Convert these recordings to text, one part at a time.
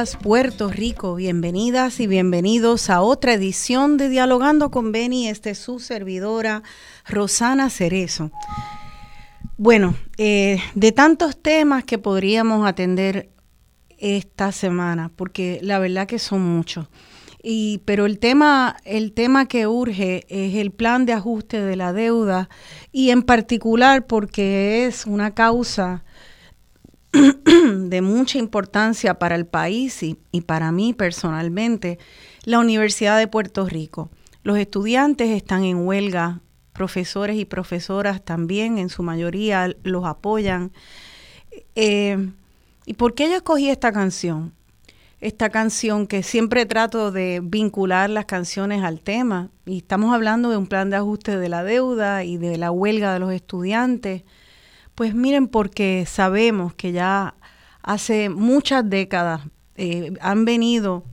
Puerto Rico, bienvenidas y bienvenidos a otra edición de Dialogando con Beni, este es su servidora Rosana Cerezo. Bueno, eh, de tantos temas que podríamos atender esta semana, porque la verdad que son muchos. Y, pero el tema, el tema que urge es el plan de ajuste de la deuda y en particular porque es una causa de mucha importancia para el país y, y, para mí personalmente, la Universidad de Puerto Rico. Los estudiantes están en huelga, profesores y profesoras también, en su mayoría los apoyan. Eh, ¿Y por qué yo escogí esta canción? Esta canción que siempre trato de vincular las canciones al tema, y estamos hablando de un plan de ajuste de la deuda y de la huelga de los estudiantes. Pues miren, porque sabemos que ya hace muchas décadas eh, han venido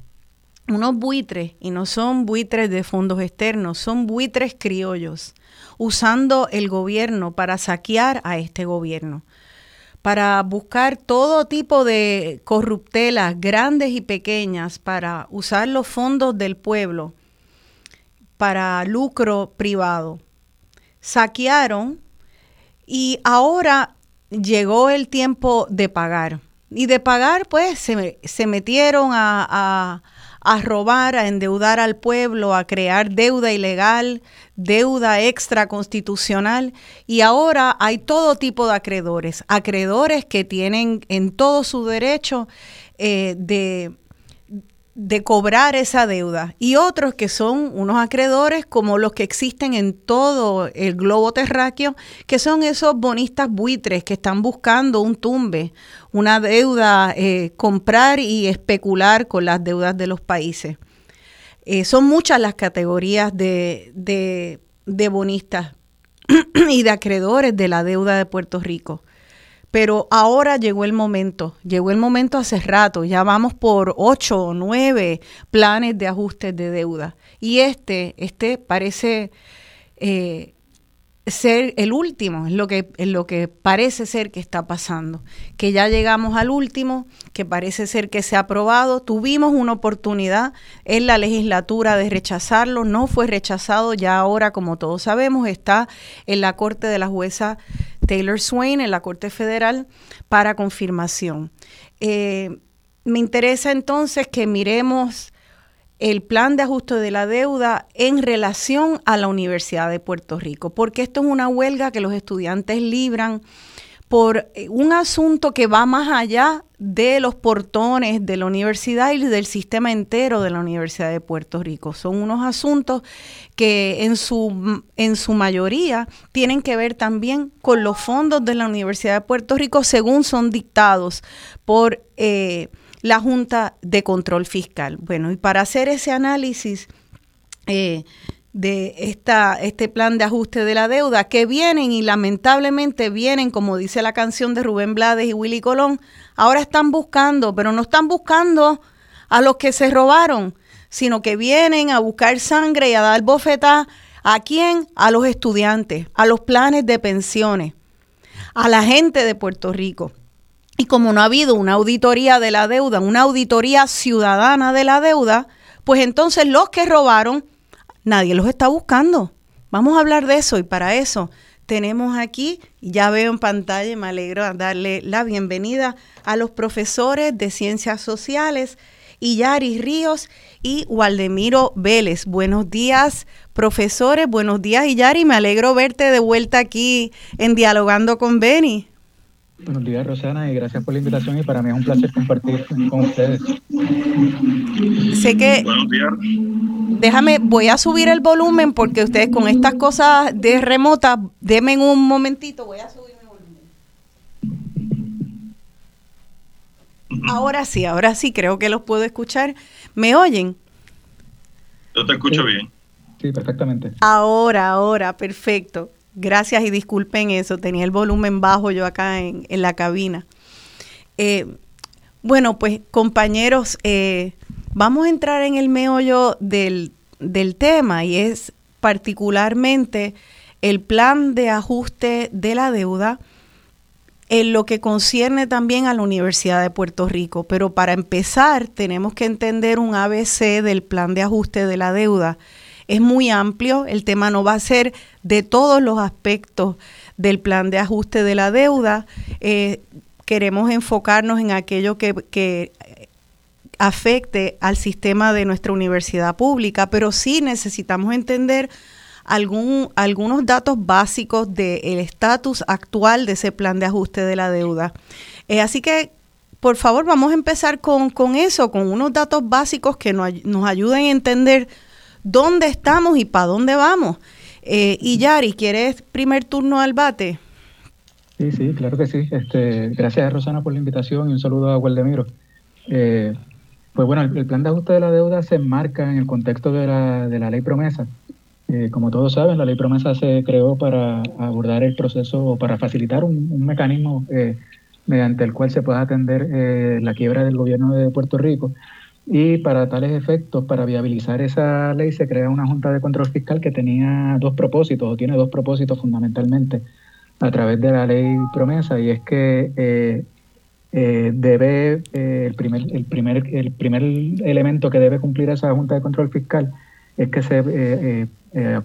unos buitres, y no son buitres de fondos externos, son buitres criollos, usando el gobierno para saquear a este gobierno, para buscar todo tipo de corruptelas grandes y pequeñas, para usar los fondos del pueblo para lucro privado. Saquearon y ahora llegó el tiempo de pagar. Y de pagar, pues se, se metieron a, a, robar, a endeudar al pueblo, a crear deuda ilegal, deuda extraconstitucional. Y ahora hay todo tipo de acreedores. Acreedores que tienen en todo su derecho eh, de, de cobrar esa deuda y otros que son unos acreedores como los que existen en todo el globo terráqueo, que son esos bonistas buitres que están buscando un tumbe, una deuda, eh, comprar y especular con las deudas de los países. Eh, son muchas las categorías de, de, de bonistas y de acreedores de la deuda de Puerto Rico. Pero ahora llegó el momento, llegó el momento hace rato, ya vamos por ocho o nueve planes de ajustes de deuda. Y este, este parece eh, ser el último, es lo, que, es lo que parece ser que está pasando. Que ya llegamos al último, que parece ser que se ha aprobado. Tuvimos una oportunidad en la legislatura de rechazarlo, no fue rechazado, ya ahora, como todos sabemos, está en la corte de la jueza Taylor Swain en la Corte Federal para confirmación. Eh, me interesa entonces que miremos el plan de ajuste de la deuda en relación a la Universidad de Puerto Rico, porque esto es una huelga que los estudiantes libran por eh, un asunto que va más allá de los portones de la universidad y del sistema entero de la Universidad de Puerto Rico. Son unos asuntos que en su, en su mayoría tienen que ver también con los fondos de la Universidad de Puerto Rico según son dictados por eh, la Junta de Control Fiscal. Bueno, y para hacer ese análisis... Eh, de esta, este plan de ajuste de la deuda, que vienen y lamentablemente vienen, como dice la canción de Rubén Blades y Willy Colón, ahora están buscando, pero no están buscando a los que se robaron, sino que vienen a buscar sangre y a dar bofetá. ¿A quién? A los estudiantes, a los planes de pensiones, a la gente de Puerto Rico. Y como no ha habido una auditoría de la deuda, una auditoría ciudadana de la deuda, pues entonces los que robaron nadie los está buscando. Vamos a hablar de eso y para eso tenemos aquí, ya veo en pantalla me alegro darle la bienvenida a los profesores de Ciencias Sociales, Yari Ríos y Waldemiro Vélez. Buenos días, profesores, buenos días, Yari. Me alegro verte de vuelta aquí en Dialogando con Beni. Buenos días, Rosana, y gracias por la invitación y para mí es un placer compartir con ustedes. Sé que... Buenos días. Déjame, voy a subir el volumen porque ustedes con estas cosas de remota, denme un momentito, voy a subir el volumen. Ahora sí, ahora sí, creo que los puedo escuchar. ¿Me oyen? Yo te escucho bien. Sí, perfectamente. Ahora, ahora, perfecto. Gracias y disculpen eso, tenía el volumen bajo yo acá en, la cabina. Eh, bueno, pues compañeros, eh, vamos a entrar en el meollo del, del tema y es particularmente el plan de ajuste de la deuda en lo que concierne también a la Universidad de Puerto Rico. Pero para empezar tenemos que entender un ABC del plan de ajuste de la deuda es muy amplio, el tema no va a ser de todos los aspectos del plan de ajuste de la deuda. Eh, queremos enfocarnos en aquello que, afecte al sistema de nuestra universidad pública, pero sí necesitamos entender algún, algunos datos básicos del estatus actual de ese plan de ajuste de la deuda. Eh, así que, por favor, vamos a empezar con, eso, con unos datos básicos que nos, nos ayuden a entender dónde estamos y para dónde vamos. Eh, y Yari, ¿quieres primer turno al bate? Sí, sí, claro que sí. Este, gracias Rosana por la invitación y un saludo a Gualdemiro. Eh, pues bueno, el, plan de ajuste de la deuda se enmarca en el contexto de la, de la ley promesa. Eh, como todos saben, la ley promesa se creó para abordar el proceso o para facilitar un, mecanismo eh, mediante el cual se pueda atender la quiebra del gobierno de Puerto Rico y para tales efectos, para viabilizar esa ley, se crea una Junta de Control Fiscal que tenía dos propósitos, o tiene dos propósitos fundamentalmente a través de la ley promesa, y es que eh, eh, debe, eh, el, primer, el, primer, el primer elemento que debe cumplir esa Junta de Control Fiscal es que se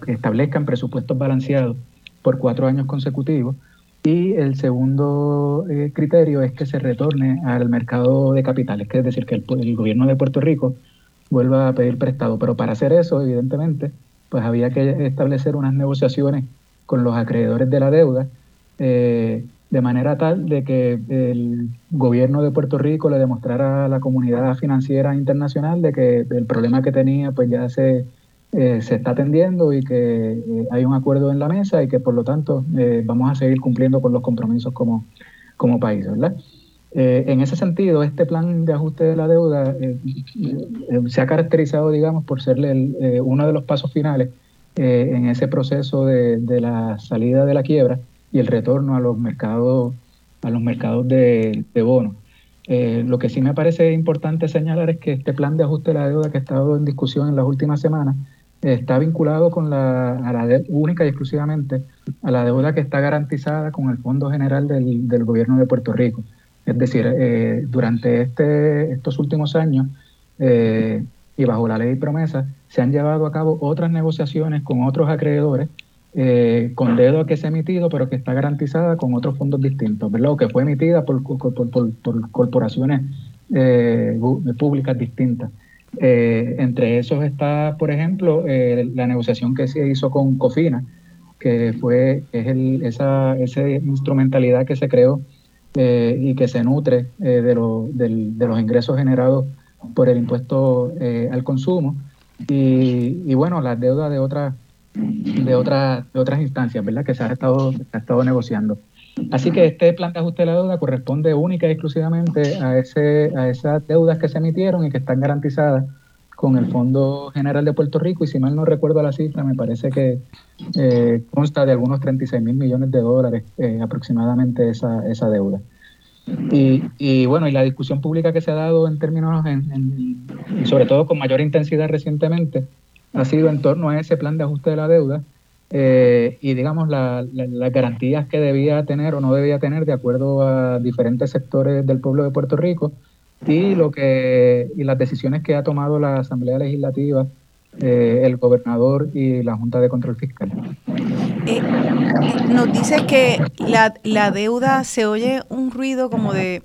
establezcan presupuestos balanceados por cuatro años consecutivos y el segundo eh, criterio es que se retorne al mercado de capitales, que es decir, que el, gobierno de Puerto Rico vuelva a pedir prestado. Pero para hacer eso, evidentemente, pues había que establecer unas negociaciones con los acreedores de la deuda eh, de manera tal de que el gobierno de Puerto Rico le demostrara a la comunidad financiera internacional de que el problema que tenía pues ya se, eh, se está atendiendo y que eh, hay un acuerdo en la mesa y que por lo tanto eh, vamos a seguir cumpliendo con los compromisos como, como país, ¿verdad? en ese sentido, este plan de ajuste de la deuda se ha caracterizado, digamos, por ser uno de los pasos finales en ese proceso de, de la salida de la quiebra y el retorno a los mercados, a los mercados de, bonos. Eh, lo que sí me parece importante señalar es que este plan de ajuste de la deuda que ha estado en discusión en las últimas semanas está vinculado con la, a la única y exclusivamente a la deuda que está garantizada con el Fondo General del, del Gobierno de Puerto Rico. Es decir, eh, durante este, estos últimos años eh, y bajo la ley promesa se han llevado a cabo otras negociaciones con otros acreedores eh, con dedo que se ha emitido, pero que está garantizada con otros fondos distintos, ¿verdad? O que fue emitida por, corporaciones eh, públicas distintas. Eh, entre esos está, por ejemplo, la negociación que se hizo con Cofina, que fue es el, esa, esa instrumentalidad que se creó y que se nutre de, de los ingresos generados por el impuesto al consumo. Y, y bueno, las deudas de otras de, otra, de otras instancias, ¿verdad? Que se ha estado, ha estado negociando. Así que este plan de ajuste de la deuda corresponde única y exclusivamente a, ese, a esas deudas que se emitieron y que están garantizadas con el Fondo General de Puerto Rico y si mal no recuerdo la cifra, me parece que eh, consta de algunos 36 mil millones de dólares eh, aproximadamente esa, esa deuda. Y, y, bueno, y la discusión pública que se ha dado en términos, en, y sobre todo con mayor intensidad recientemente, ha sido en torno a ese plan de ajuste de la deuda eh, y digamos las garantías que debía tener o no debía tener de acuerdo a diferentes sectores del pueblo de Puerto Rico y lo que y las decisiones que ha tomado la Asamblea Legislativa eh, el gobernador y la Junta de Control Fiscal. Eh, nos dice que la, la deuda se oye un ruido como de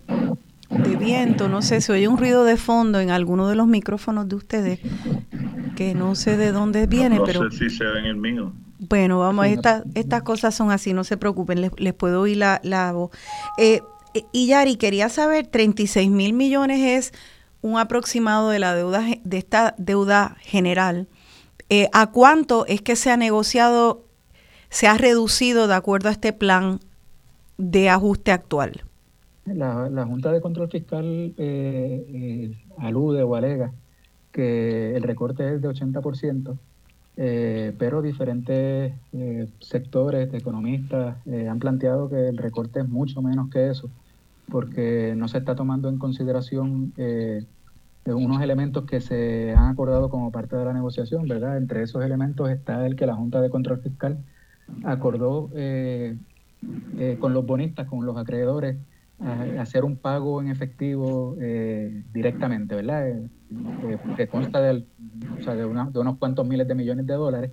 de viento, no sé, se oye un ruido de fondo en alguno de los micrófonos de ustedes que no sé de dónde viene, pero... No sé si sea en el mío. Bueno, vamos, estas estas cosas son así, no se preocupen, les, puedo oír la, la voz. Eh, eh, y Yari, quería saber, 36 mil millones es un aproximado de la deuda, de esta deuda general. Eh, ¿A cuánto es que se ha negociado, se ha reducido de acuerdo a este plan de ajuste actual? La, la Junta de Control Fiscal alude o alega que el recorte es de 80%, eh, pero diferentes eh, sectores de economistas eh, han planteado que el recorte es mucho menos que eso, porque no se está tomando en consideración unos elementos que se han acordado como parte de la negociación, ¿verdad? Entre esos elementos está el que la Junta de Control Fiscal acordó con los bonistas, con los acreedores, hacer un pago en efectivo eh, directamente, ¿verdad? Eh, eh, que consta de, o sea, de, de, unos cuantos miles de millones de dólares.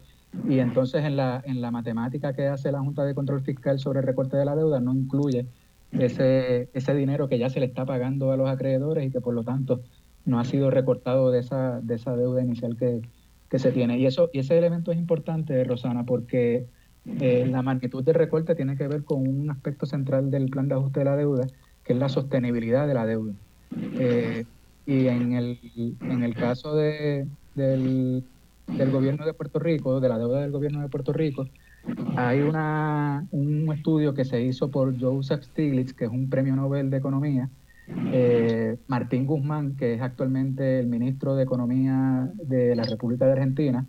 Y entonces en la, en la matemática que hace la Junta de Control Fiscal sobre el recorte de la deuda no incluye ese, ese dinero que ya se le está pagando a los acreedores y que por lo tanto no ha sido recortado de esa, de esa deuda inicial que, que se tiene. Y, eso, y ese elemento es importante, Rosana, porque eh, la magnitud del recorte tiene que ver con un aspecto central del plan de ajuste de la deuda, que es la sostenibilidad de la deuda. Eh, y en el, en el caso de, del, del, gobierno de Puerto Rico, de la deuda del gobierno de Puerto Rico, hay una, un estudio que se hizo por Joseph Stiglitz, que es un premio Nobel de Economía, eh, Martín Guzmán, que es actualmente el ministro de Economía de la República de Argentina,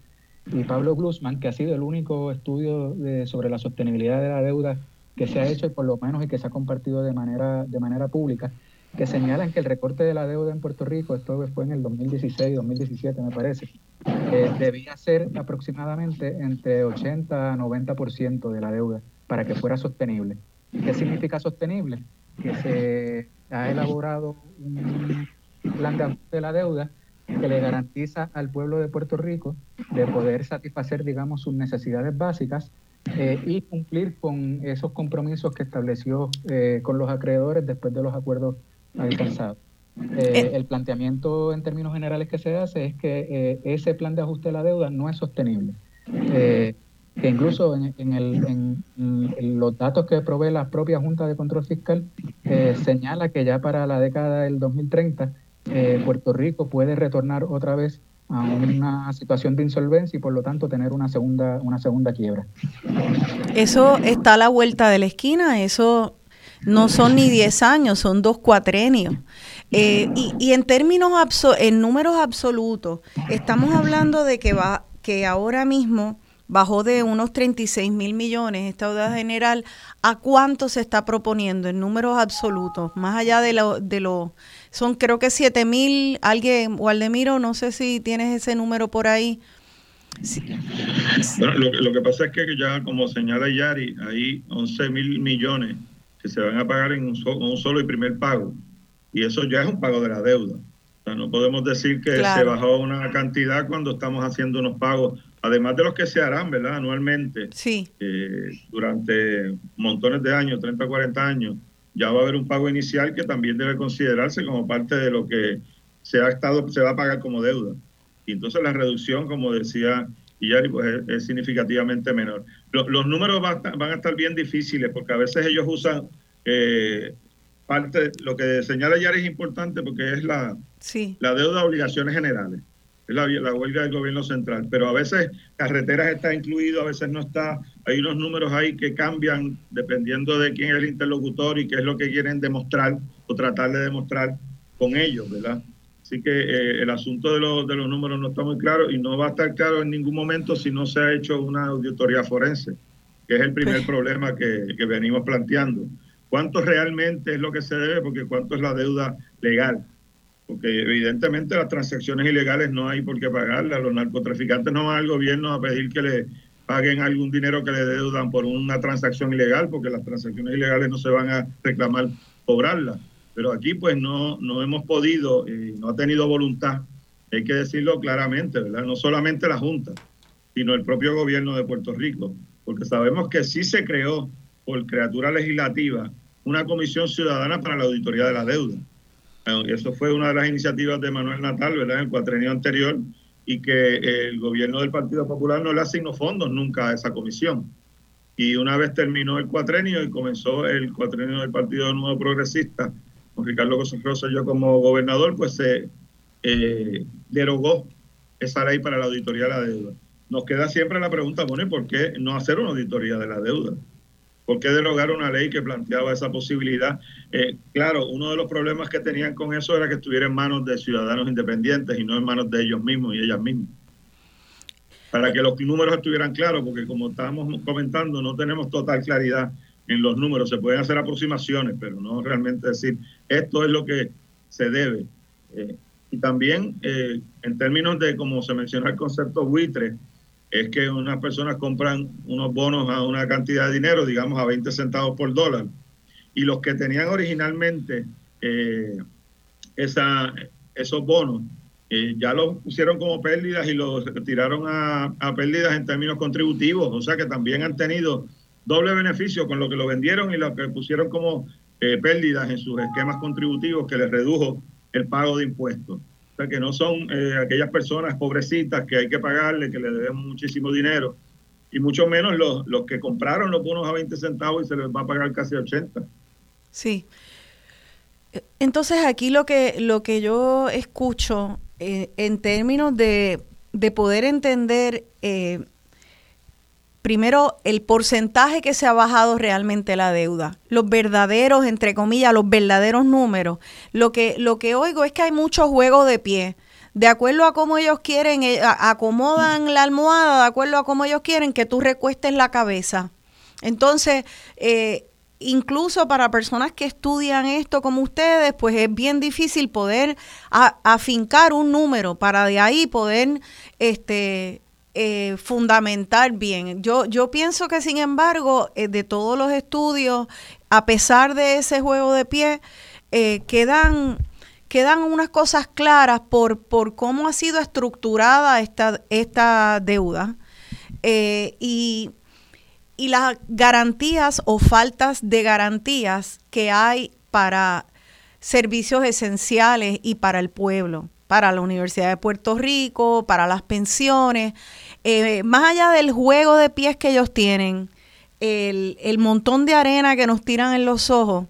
y Pablo Glusman, que ha sido el único estudio sobre la sostenibilidad de la deuda que se ha hecho, por lo menos, y que se ha compartido de manera, de manera pública, que señalan que el recorte de la deuda en Puerto Rico, esto fue en el 2016, 2017 me parece, eh, debía ser aproximadamente entre 80 a 90% de la deuda para que fuera sostenible. ¿Qué significa sostenible? Que se ha elaborado un plan de la deuda que le garantiza al pueblo de Puerto Rico de poder satisfacer, digamos, sus necesidades básicas eh, y cumplir con esos compromisos que estableció eh, con los acreedores después de los acuerdos alcanzados. Eh, el planteamiento en términos generales que se hace es que ese plan de ajuste de la deuda no es sostenible. que incluso en, el, en, los datos que provee la propia Junta de Control Fiscal eh, señala que ya para la década del 2030 eh, Puerto Rico puede retornar otra vez a una situación de insolvencia y por lo tanto tener una segunda, una segunda quiebra. Eso está a la vuelta de la esquina, eso no son ni 10 años, son dos cuatrenios. Eh, y, y, en términos, en números absolutos, estamos hablando de que, va, que ahora mismo bajó de unos 36 mil millones esta deuda general, ¿a cuánto se está proponiendo en números absolutos? Más allá de lo, de lo son creo que 7 mil, alguien, Waldemiro, no sé si tienes ese número por ahí. Bueno, lo, que pasa es que ya, como señala Yari, hay 11 mil millones que se van a pagar en un, un, solo y primer pago. Y eso ya es un pago de la deuda. O sea, no podemos decir que se bajó una cantidad cuando estamos haciendo unos pagos además de los que se harán, ¿verdad? Anualmente, sí. Eh, durante montones de años, 30, 40 años, ya va a haber un pago inicial que también debe considerarse como parte de lo que se ha estado, se va a pagar como deuda. Y entonces la reducción, como decía Iyari, pues es, significativamente menor. los números van a, estar, bien difíciles porque a veces ellos usan eh, parte, lo que señala Iyari es importante porque es la, sí. la deuda de obligaciones generales es la, la, huelga del gobierno central. Pero a veces carreteras está incluido, a veces no está. Hay unos números ahí que cambian dependiendo de quién es el interlocutor y qué es lo que quieren demostrar o tratar de demostrar con ellos, ¿verdad? Así que eh, el asunto de los, de los números no está muy claro y no va a estar claro en ningún momento si no se ha hecho una auditoría forense, que es el primer pues problema que, que venimos planteando. ¿Cuánto realmente es lo que se debe? Porque cuánto es la deuda legal porque evidentemente las transacciones ilegales no hay por qué pagarlas. Los narcotraficantes no van al gobierno a pedir que le paguen algún dinero que le deudan por una transacción ilegal, porque las transacciones ilegales no se van a reclamar cobrarlas. Pero aquí pues no, no hemos podido, eh, no ha tenido voluntad, hay que decirlo claramente, ¿verdad? No solamente la Junta, sino el propio gobierno de Puerto Rico, porque sabemos que sí se creó por criatura legislativa una comisión ciudadana para la auditoría de la deuda eso fue una de las iniciativas de Manuel Natal, ¿verdad? En el cuatrenio anterior y que el gobierno del Partido Popular no le asignó fondos nunca a esa comisión. Y una vez terminó el cuatrenio y comenzó el cuatrenio del Partido Nuevo Progresista, con Ricardo Rosa y yo como gobernador, pues se eh, derogó esa ley para la auditoría de la deuda. Nos queda siempre la pregunta, bueno, por qué no hacer una auditoría de la deuda? ¿Por qué derogar una ley que planteaba esa posibilidad? Eh, claro, uno de los problemas que tenían con eso era que estuviera en manos de ciudadanos independientes y no en manos de ellos mismos y ellas mismas. Para que los números estuvieran claros, porque como estábamos comentando, no tenemos total claridad en los números. Se pueden hacer aproximaciones, pero no realmente decir esto es lo que se debe. Eh, y también eh, en términos de, como se menciona el concepto buitre, es que unas personas compran unos bonos a una cantidad de dinero, digamos a 20 centavos por dólar, y los que tenían originalmente eh, esa, esos bonos eh, ya los pusieron como pérdidas y los tiraron a, pérdidas en términos contributivos, o sea que también han tenido doble beneficio con lo que lo vendieron y lo que pusieron como eh, pérdidas en sus esquemas contributivos que les redujo el pago de impuestos. Sea, que no son eh, aquellas personas pobrecitas que hay que pagarle, que le debemos muchísimo dinero, y mucho menos los, los que compraron los bonos a 20 centavos y se les va a pagar casi 80. Sí. Entonces aquí lo que, lo que yo escucho eh, en términos de, de poder entender eh, primero el porcentaje que se ha bajado realmente la deuda, los verdaderos, entre comillas, los verdaderos números. Lo que, lo que oigo es que hay mucho juego de pie. De acuerdo a cómo ellos quieren, eh, acomodan la almohada, de acuerdo a cómo ellos quieren que tú recuestes la cabeza. Entonces, eh, incluso para personas que estudian esto como ustedes, pues es bien difícil poder afincar un número para de ahí poder este, eh, fundamentar bien. Yo, yo pienso que, sin embargo, eh, de todos los estudios, a pesar de ese juego de pie, eh, quedan, quedan unas cosas claras por, por cómo ha sido estructurada esta, esta deuda y, y las garantías o faltas de garantías que hay para servicios esenciales y para el pueblo para la Universidad de Puerto Rico, para las pensiones. Eh, más allá del juego de pies que ellos tienen, el, el montón de arena que nos tiran en los ojos,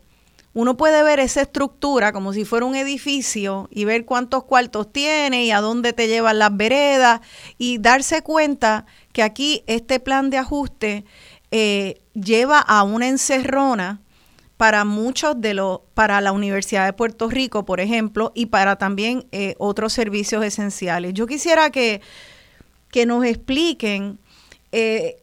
uno puede ver esa estructura como si fuera un edificio y ver cuántos cuartos tiene y a dónde te llevan las veredas y darse cuenta que aquí este plan de ajuste eh, lleva a una encerrona para muchos de los, para la Universidad de Puerto Rico, por ejemplo, y para también eh, otros servicios esenciales. Yo quisiera que, que nos expliquen eh,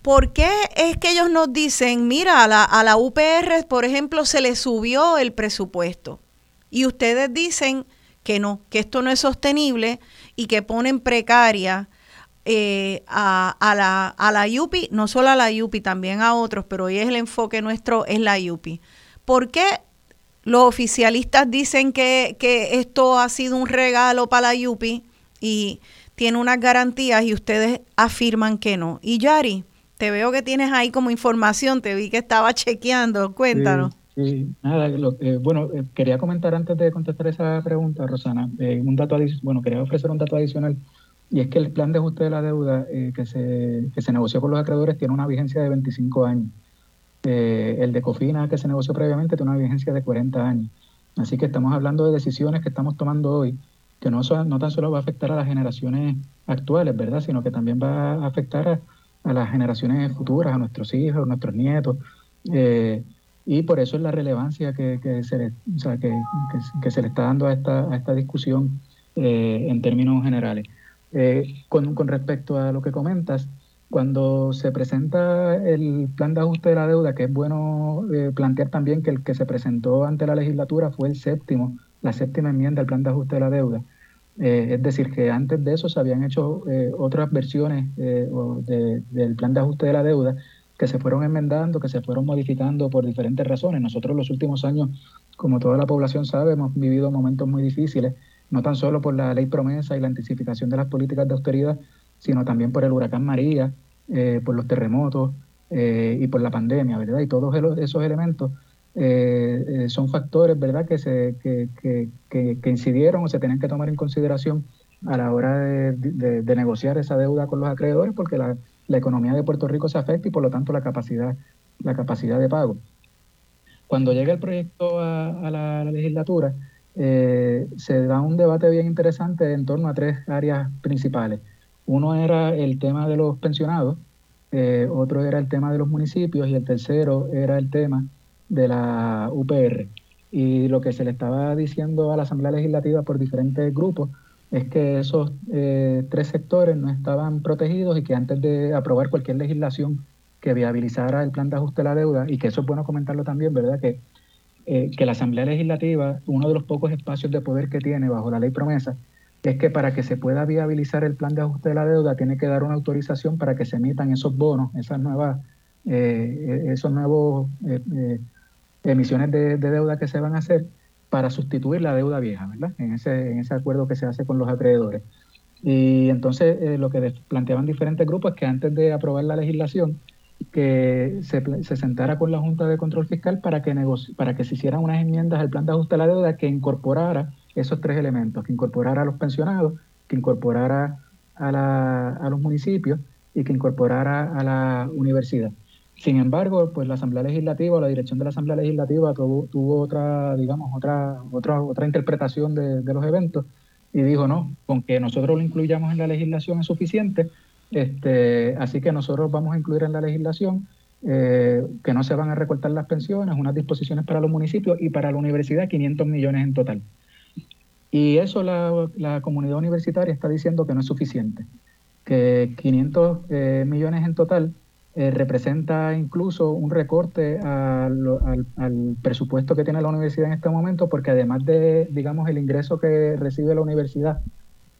¿Por qué es que ellos nos dicen, mira, a la, a la UPR, por ejemplo, se le subió el presupuesto? Y ustedes dicen que no, que esto no es sostenible y que ponen precaria eh, a, la, a la UPI, no solo a la UPI, también a otros, pero hoy es el enfoque nuestro, es la UPI. ¿Por qué los oficialistas dicen que, que esto ha sido un regalo para la UPI y tiene unas garantías y ustedes afirman que no? Y Yari, te veo que tienes ahí como información, te vi que estaba chequeando, cuéntanos. Sí, nada, bueno, eh, quería comentar antes de contestar esa pregunta, Rosana, eh, un dato bueno, quería ofrecer un dato adicional, y es que el plan de ajuste de la deuda eh, que, se, que se negoció con los acreedores tiene una vigencia de 25 años. el de Cofina, que se negoció previamente, tiene una vigencia de 40 años. Así que estamos hablando de decisiones que estamos tomando hoy, que no, tan solo va a afectar a las generaciones actuales, ¿verdad? Sino que también va a afectar a las generaciones futuras, a nuestros hijos, a nuestros nietos. Eh, y por eso es la relevancia que, se, le, que, se le está dando a esta, a esta discusión eh, en términos generales. Eh, con, con, respecto a lo que comentas, cuando se presenta el plan de ajuste de la deuda, que es bueno plantear también que el que se presentó ante la legislatura fue el séptimo, la séptima enmienda del plan de ajuste de la deuda, eh, es decir, que antes de eso se habían hecho eh, otras versiones eh, del plan de ajuste de la deuda que se fueron enmendando, que se fueron modificando por diferentes razones. Nosotros los últimos años, como toda la población sabe, hemos vivido momentos muy difíciles, no tan solo por la ley promesa y la anticipación de las políticas de austeridad, sino también por el huracán María, por los terremotos y por la pandemia, ¿verdad? Y todos esos elementos eh, eh, son factores verdad que, se, que, que, que, incidieron o se tienen que tomar en consideración a la hora de, de, negociar esa deuda con los acreedores porque la, la, economía de Puerto Rico se afecta y por lo tanto la capacidad, la capacidad de pago. Cuando llega el proyecto a, la, legislatura, eh, se da un debate bien interesante en torno a tres áreas principales. Uno era el tema de los pensionados, otro era el tema de los municipios y el tercero era el tema de la UPR. Y lo que se le estaba diciendo a la Asamblea Legislativa por diferentes grupos es que esos eh, tres sectores no estaban protegidos y que antes de aprobar cualquier legislación que viabilizara el plan de ajuste de la deuda, y que eso es bueno comentarlo también, ¿verdad? Que, eh, que la Asamblea Legislativa, uno de los pocos espacios de poder que tiene bajo la ley promesa, es que para que se pueda viabilizar el plan de ajuste de la deuda, tiene que dar una autorización para que se emitan esos bonos, esas nuevas, eh, esos nuevos emisiones de, deuda que se van a hacer para sustituir la deuda vieja, ¿verdad? En ese, en ese acuerdo que se hace con los acreedores. Y entonces eh, lo que planteaban diferentes grupos es que antes de aprobar la legislación, que se, se sentara con la Junta de Control Fiscal para que, para que se hicieran unas enmiendas al plan de ajuste a la deuda que incorporara esos tres elementos, que incorporara a los pensionados, que incorporara a, la, a los municipios y que incorporara a la universidad. Sin embargo, pues la Asamblea Legislativa o la dirección de la Asamblea Legislativa tuvo, otra, digamos, otra, otra, otra interpretación de, los eventos y dijo, no, con que nosotros lo incluyamos en la legislación es suficiente, este, así que nosotros vamos a incluir en la legislación eh, que no se van a recortar las pensiones, unas disposiciones para los municipios y para la universidad 500 millones en total. Y eso la, la comunidad universitaria está diciendo que no es suficiente, que 500 eh, millones en total eh, representa incluso un recorte al, presupuesto que tiene la universidad en este momento, porque además de, digamos, el ingreso que recibe la universidad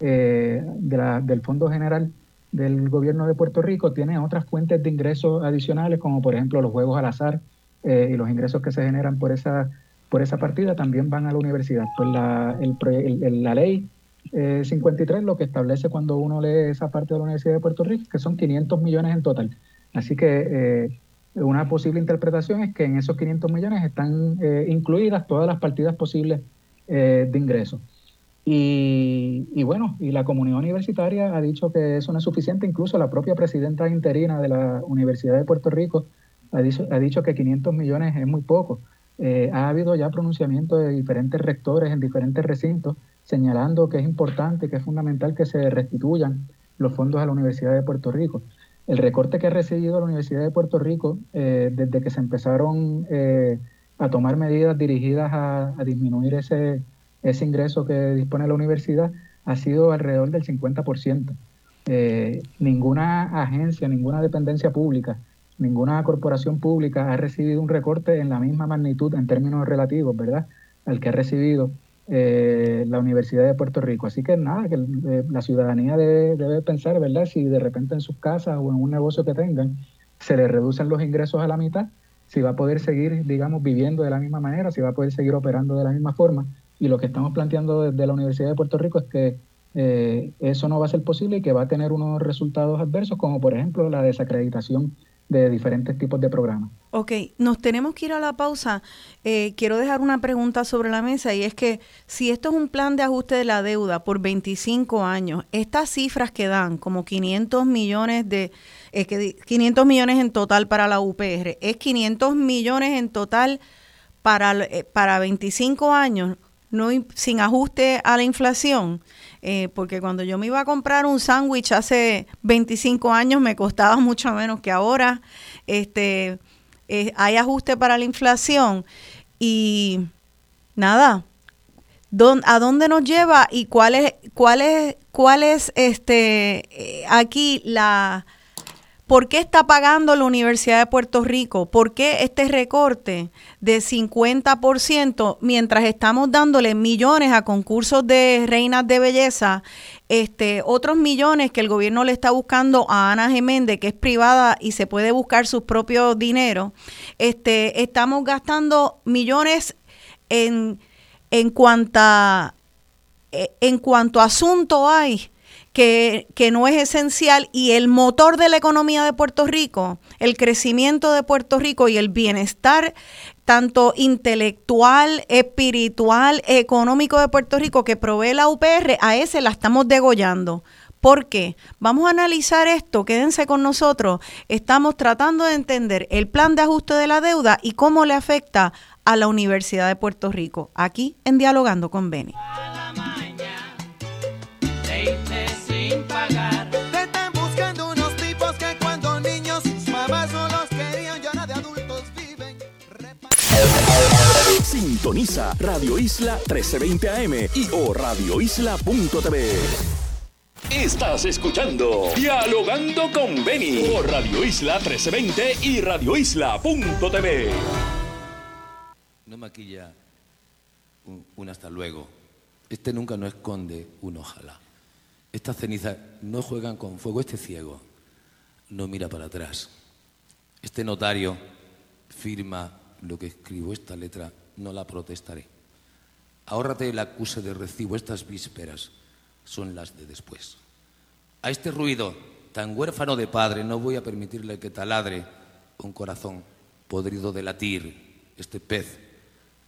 eh, del Fondo General del Gobierno de Puerto Rico, tiene otras fuentes de ingresos adicionales, como por ejemplo los juegos al azar eh, y los ingresos que se generan por esa, por esa partida también van a la universidad. Pues la, la ley 53 lo que establece cuando uno lee esa parte de la Universidad de Puerto Rico, que son 500 millones en total. Así que eh, una posible interpretación es que en esos 500 millones están eh, incluidas todas las partidas posibles eh, de ingresos. Y, bueno, y la comunidad universitaria ha dicho que eso no es suficiente, incluso la propia presidenta interina de la Universidad de Puerto Rico ha dicho, ha dicho que 500 millones es muy poco. Ha habido ya pronunciamientos de diferentes rectores en diferentes recintos señalando que es importante, que es fundamental que se restituyan los fondos a la Universidad de Puerto Rico. El recorte que ha recibido la Universidad de Puerto Rico eh, desde que se empezaron eh, a tomar medidas dirigidas a, disminuir ese, ese ingreso que dispone la universidad ha sido alrededor del 50%. ninguna agencia, ninguna dependencia pública ninguna corporación pública ha recibido un recorte en la misma magnitud en términos relativos, ¿verdad? Al que ha recibido eh, la Universidad de Puerto Rico. Así que nada, que eh, la ciudadanía debe, pensar, ¿verdad? Si de repente en sus casas o en un negocio que tengan se le reducen los ingresos a la mitad, si va a poder seguir, digamos, viviendo de la misma manera, si va a poder seguir operando de la misma forma. Y lo que estamos planteando desde la Universidad de Puerto Rico es que eh, eso no va a ser posible y que va a tener unos resultados adversos, como por ejemplo la desacreditación de diferentes tipos de programas. Ok, nos tenemos que ir a la pausa. Eh, quiero dejar una pregunta sobre la mesa y es que si esto es un plan de ajuste de la deuda por 25 años, estas cifras que dan como 500 millones de que 500 millones en total para la UPR, es 500 millones en total para eh, para 25 años, no sin ajuste a la inflación. Eh, porque cuando yo me iba a comprar un sándwich hace 25 años me costaba mucho menos que ahora. Este, eh, hay ajuste para la inflación y nada, ¿a dónde nos lleva y cuál es, cuál es, cuál es este, eh, aquí la ¿Por qué está pagando la Universidad de Puerto Rico? ¿Por qué este recorte de 50% mientras estamos dándole millones a concursos de reinas de belleza? Este, otros millones que el gobierno le está buscando a Ana Geméndez, que es privada y se puede buscar sus propios dineros. Este, estamos gastando millones en, en, cuanta, eh, en cuanto asunto hay que, no es esencial y el motor de la economía de Puerto Rico, el crecimiento de Puerto Rico y el bienestar tanto intelectual, espiritual, económico de Puerto Rico que provee la UPR, a ese la estamos degollando. ¿Por qué? Vamos a analizar esto, quédense con nosotros. Estamos tratando de entender el plan de ajuste de la deuda y cómo le afecta a la Universidad de Puerto Rico, aquí en Dialogando con Beni. Sintoniza Radio Isla 1320 AM y o radioisla.tv. Estás escuchando Dialogando con Beni por Radio Isla 1320 y radioisla.tv. No maquilla un, hasta luego. Este nunca no esconde un ojalá. Estas cenizas no juegan con fuego. Este ciego no mira para atrás. Este notario firma lo que escribo, esta letra no la protestaré. Ahórrate el acuse de recibo, estas vísperas son las de después. A este ruido tan huérfano de padre no voy a permitirle que taladre un corazón podrido de latir. Este pez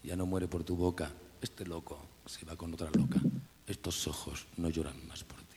ya no muere por tu boca, este loco se va con otra loca. Estos ojos no lloran más por ti.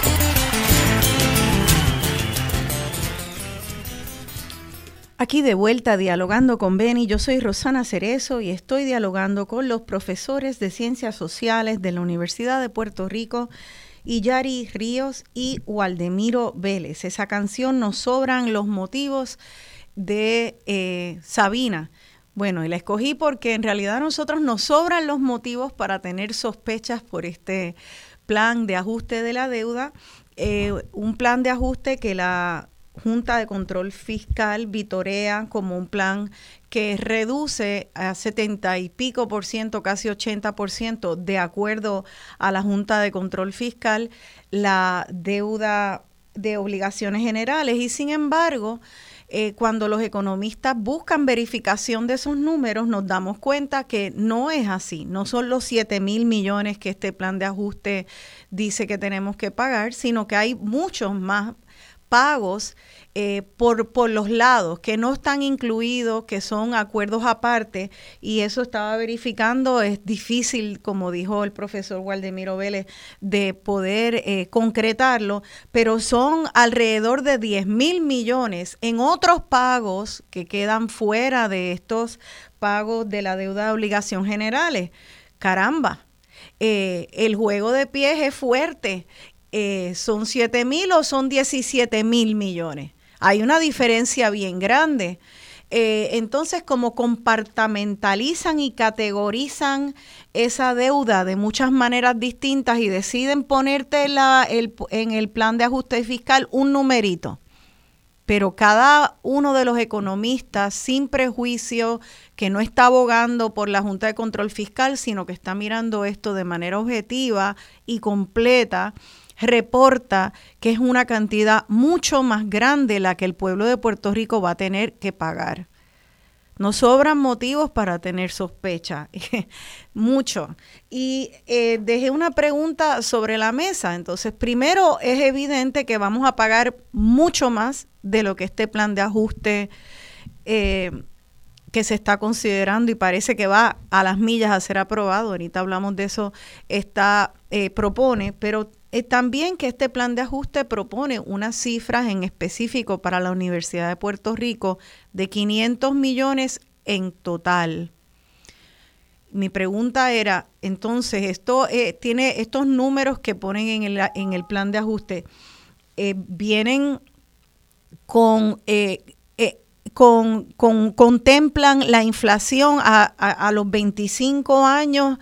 Aquí de vuelta dialogando con Beni, yo soy Rosana Cerezo y estoy dialogando con los profesores de Ciencias Sociales de la Universidad de Puerto Rico, Yari Ríos y Waldemiro Vélez. Esa canción nos sobran los motivos de eh, Sabina. Bueno, y la escogí porque en realidad a nosotros nos sobran los motivos para tener sospechas por este plan de ajuste de la deuda, eh, un plan de ajuste que la Junta de Control Fiscal vitorea como un plan que reduce a 70 y pico por ciento, casi 80 por ciento, de acuerdo a la Junta de Control Fiscal, la deuda de obligaciones generales. Y sin embargo, eh, cuando los economistas buscan verificación de esos números, nos damos cuenta que no es así. No son los 7 mil millones que este plan de ajuste dice que tenemos que pagar, sino que hay muchos más pagos eh, por, por los lados que no están incluidos, que son acuerdos aparte, y eso estaba verificando, es difícil, como dijo el profesor Waldemiro Vélez, de poder eh, concretarlo, pero son alrededor de 10 mil millones en otros pagos que quedan fuera de estos pagos de la deuda de obligación generales. Caramba, eh, el juego de pies es fuerte eh, son 7 mil o son 17 mil millones. Hay una diferencia bien grande. Eh, entonces, como compartamentalizan y categorizan esa deuda de muchas maneras distintas y deciden ponerte la, en el plan de ajuste fiscal un numerito, pero cada uno de los economistas, sin prejuicio, que no está abogando por la Junta de Control Fiscal, sino que está mirando esto de manera objetiva y completa, reporta que es una cantidad mucho más grande la que el pueblo de Puerto Rico va a tener que pagar. No sobran motivos para tener sospecha, mucho. Y eh, dejé una pregunta sobre la mesa. Entonces, primero es evidente que vamos a pagar mucho más de lo que este plan de ajuste eh, que se está considerando y parece que va a las millas a ser aprobado. Ahorita hablamos de eso, está, eh, propone, pero eh, también que este plan de ajuste propone unas cifras en específico para la Universidad de Puerto Rico de 500 millones en total. Mi pregunta era, entonces, esto eh, tiene estos números que ponen en el, en el plan de ajuste, eh, vienen con, con, con, contemplan la inflación a, a los 25 años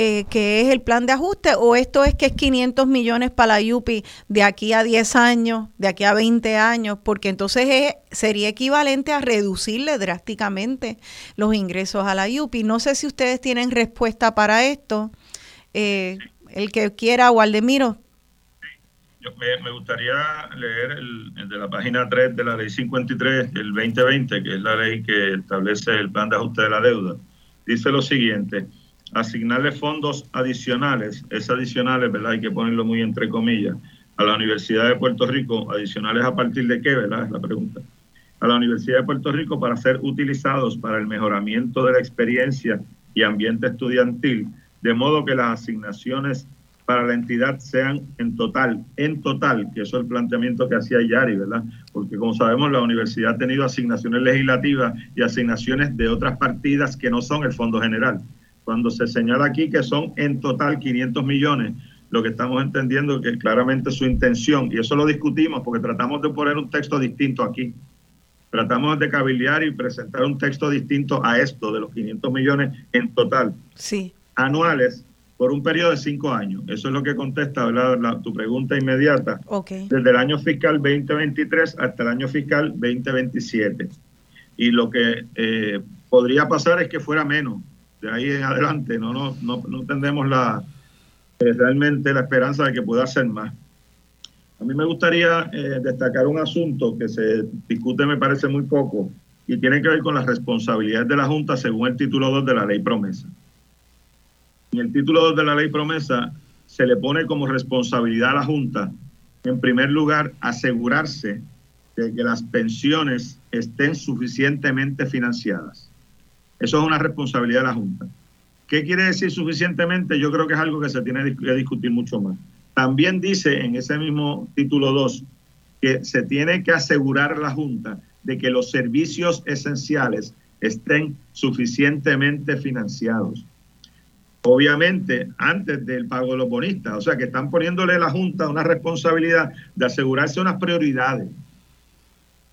eh, que es el plan de ajuste o esto es que es 500 millones para la UPI de aquí a 10 años, de aquí a 20 años, porque entonces sería equivalente a reducirle drásticamente los ingresos a la UPI. No sé si ustedes tienen respuesta para esto. Eh, el que quiera, Waldemiro. Yo me, gustaría leer el, de la página 3 de la ley 53 del 2020, que es la ley que establece el plan de ajuste de la deuda. Dice lo siguiente, asignarle fondos adicionales, es adicionales, ¿verdad? Hay que ponerlo muy entre comillas, a la Universidad de Puerto Rico, adicionales a partir de qué, ¿verdad? Es la pregunta. A la Universidad de Puerto Rico para ser utilizados para el mejoramiento de la experiencia y ambiente estudiantil, de modo que las asignaciones para la entidad sean en total, en total, que eso es el planteamiento que hacía Yari, ¿verdad? Porque como sabemos, la universidad ha tenido asignaciones legislativas y asignaciones de otras partidas que no son el Fondo General. Cuando se señala aquí que son en total 500 millones, lo que estamos entendiendo es que claramente su intención, y eso lo discutimos porque tratamos de poner un texto distinto aquí, tratamos de cabildear y presentar un texto distinto a esto de los 500 millones en total Sí. anuales por un periodo de cinco años. Eso es lo que contesta tu pregunta inmediata. Ok. Desde el año fiscal 2023 hasta el año fiscal 2027. Y lo que eh, podría pasar es que fuera menos. De ahí en adelante no, no, no, tendremos la, eh, realmente la esperanza de que pueda ser más. A mí me gustaría eh, destacar un asunto que se discute, me parece muy poco, y tiene que ver con las responsabilidades de la Junta según el título 2 de la ley promesa. En el título 2 de la ley promesa se le pone como responsabilidad a la Junta, en primer lugar, asegurarse de que las pensiones estén suficientemente financiadas. Eso es una responsabilidad de la Junta. ¿Qué quiere decir suficientemente? Yo creo que es algo que se tiene que discutir mucho más. También dice en ese mismo título 2 que se tiene que asegurar la Junta de que los servicios esenciales estén suficientemente financiados. Obviamente, antes del pago de los bonistas. O sea, que están poniéndole a la Junta una responsabilidad de asegurarse unas prioridades,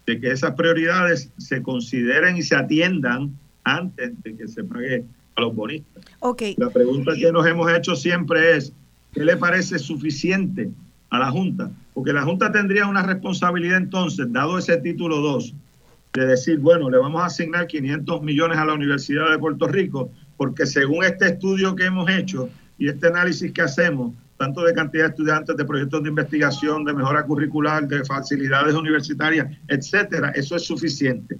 de que esas prioridades se consideren y se atiendan antes de que se pague a los bonistas. La pregunta que nos hemos hecho siempre es, ¿qué le parece suficiente a la Junta? Porque la Junta tendría una responsabilidad entonces, dado ese título 2, de decir, bueno, le vamos a asignar 500 millones a la Universidad de Puerto Rico, porque según este estudio que hemos hecho y este análisis que hacemos, tanto de cantidad de estudiantes, de proyectos de investigación, de mejora curricular, de facilidades universitarias, etcétera, eso es suficiente.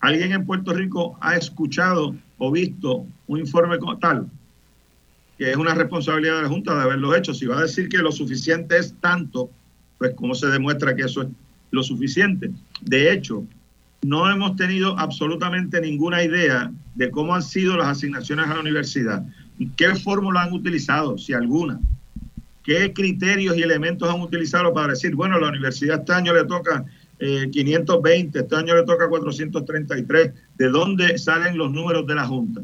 ¿Alguien en Puerto Rico ha escuchado o visto un informe como tal? Que es una responsabilidad de la Junta de haberlo hecho. Si va a decir que lo suficiente es tanto, pues ¿cómo se demuestra que eso es lo suficiente? De hecho, no hemos tenido absolutamente ninguna idea de cómo han sido las asignaciones a la universidad. ¿Qué fórmula han utilizado, si alguna? ¿Qué criterios y elementos han utilizado para decir, bueno, la universidad este año le toca eh, 520, este año le toca 433? ¿De dónde salen los números de la Junta?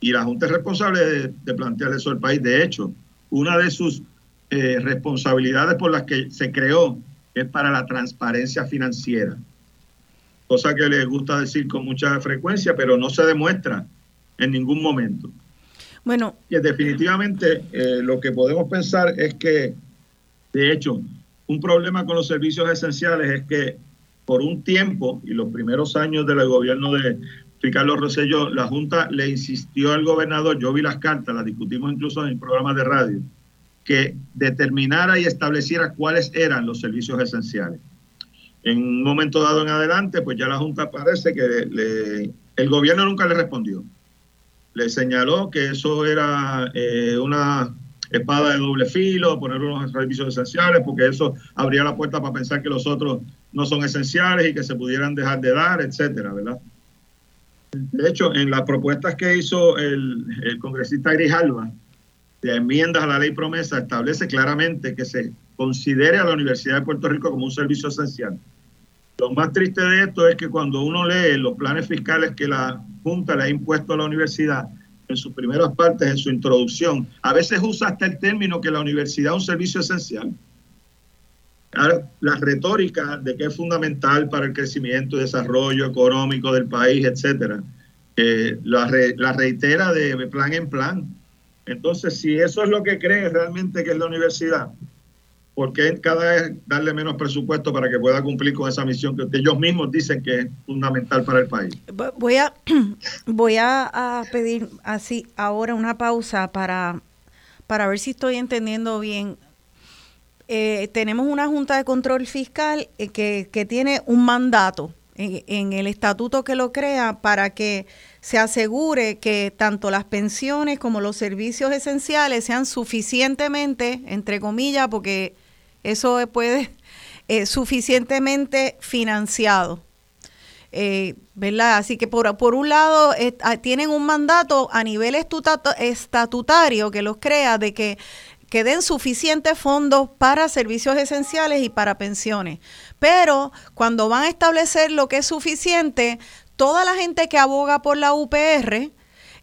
Y la Junta es responsable de, de plantear eso al país. De hecho, una de sus eh, responsabilidades por las que se creó es para la transparencia financiera cosa que les gusta decir con mucha frecuencia, pero no se demuestra en ningún momento. Bueno, Y definitivamente eh, lo que podemos pensar es que, de hecho, un problema con los servicios esenciales es que por un tiempo y los primeros años del gobierno de Ricardo Rosselló, la Junta le insistió al gobernador, yo vi las cartas, las discutimos incluso en programas de radio, que determinara y estableciera cuáles eran los servicios esenciales. En un momento dado en adelante, pues ya la Junta parece que le- el gobierno nunca le respondió. Le señaló que eso era eh, una espada de doble filo, poner unos servicios esenciales, porque eso abría la puerta para pensar que los otros no son esenciales y que se pudieran dejar de dar, etcétera, ¿verdad? De hecho, en las propuestas que hizo el, el congresista Grijalva de enmiendas a la ley promesa, establece claramente que se considere a la Universidad de Puerto Rico como un servicio esencial. Lo más triste de esto es que cuando uno lee los planes fiscales que la Junta le ha impuesto a la universidad en sus primeras partes, en su introducción, a veces usa hasta el término que la universidad es un servicio esencial. La retórica de que es fundamental para el crecimiento y desarrollo económico del país, etcétera, eh, la, re- la reitera de plan en plan. Entonces, si eso es lo que cree realmente que es la universidad, ¿por qué cada vez darle menos presupuesto para que pueda cumplir con esa misión que ellos mismos dicen que es fundamental para el país? vo- voy a voy a, pedir así ahora una pausa para para ver si estoy entendiendo bien. Eh, tenemos una Junta de Control Fiscal eh, que, que tiene un mandato en el estatuto que lo crea para que se asegure que tanto las pensiones como los servicios esenciales sean suficientemente, entre comillas, porque eso puede, eh, suficientemente financiado. Eh, ¿Verdad? Así que por, por un lado ah, tienen un mandato a nivel estatutario que los crea de que, que den suficientes fondos para servicios esenciales y para pensiones. Pero cuando van a establecer lo que es suficiente, toda la gente que aboga por la UPR,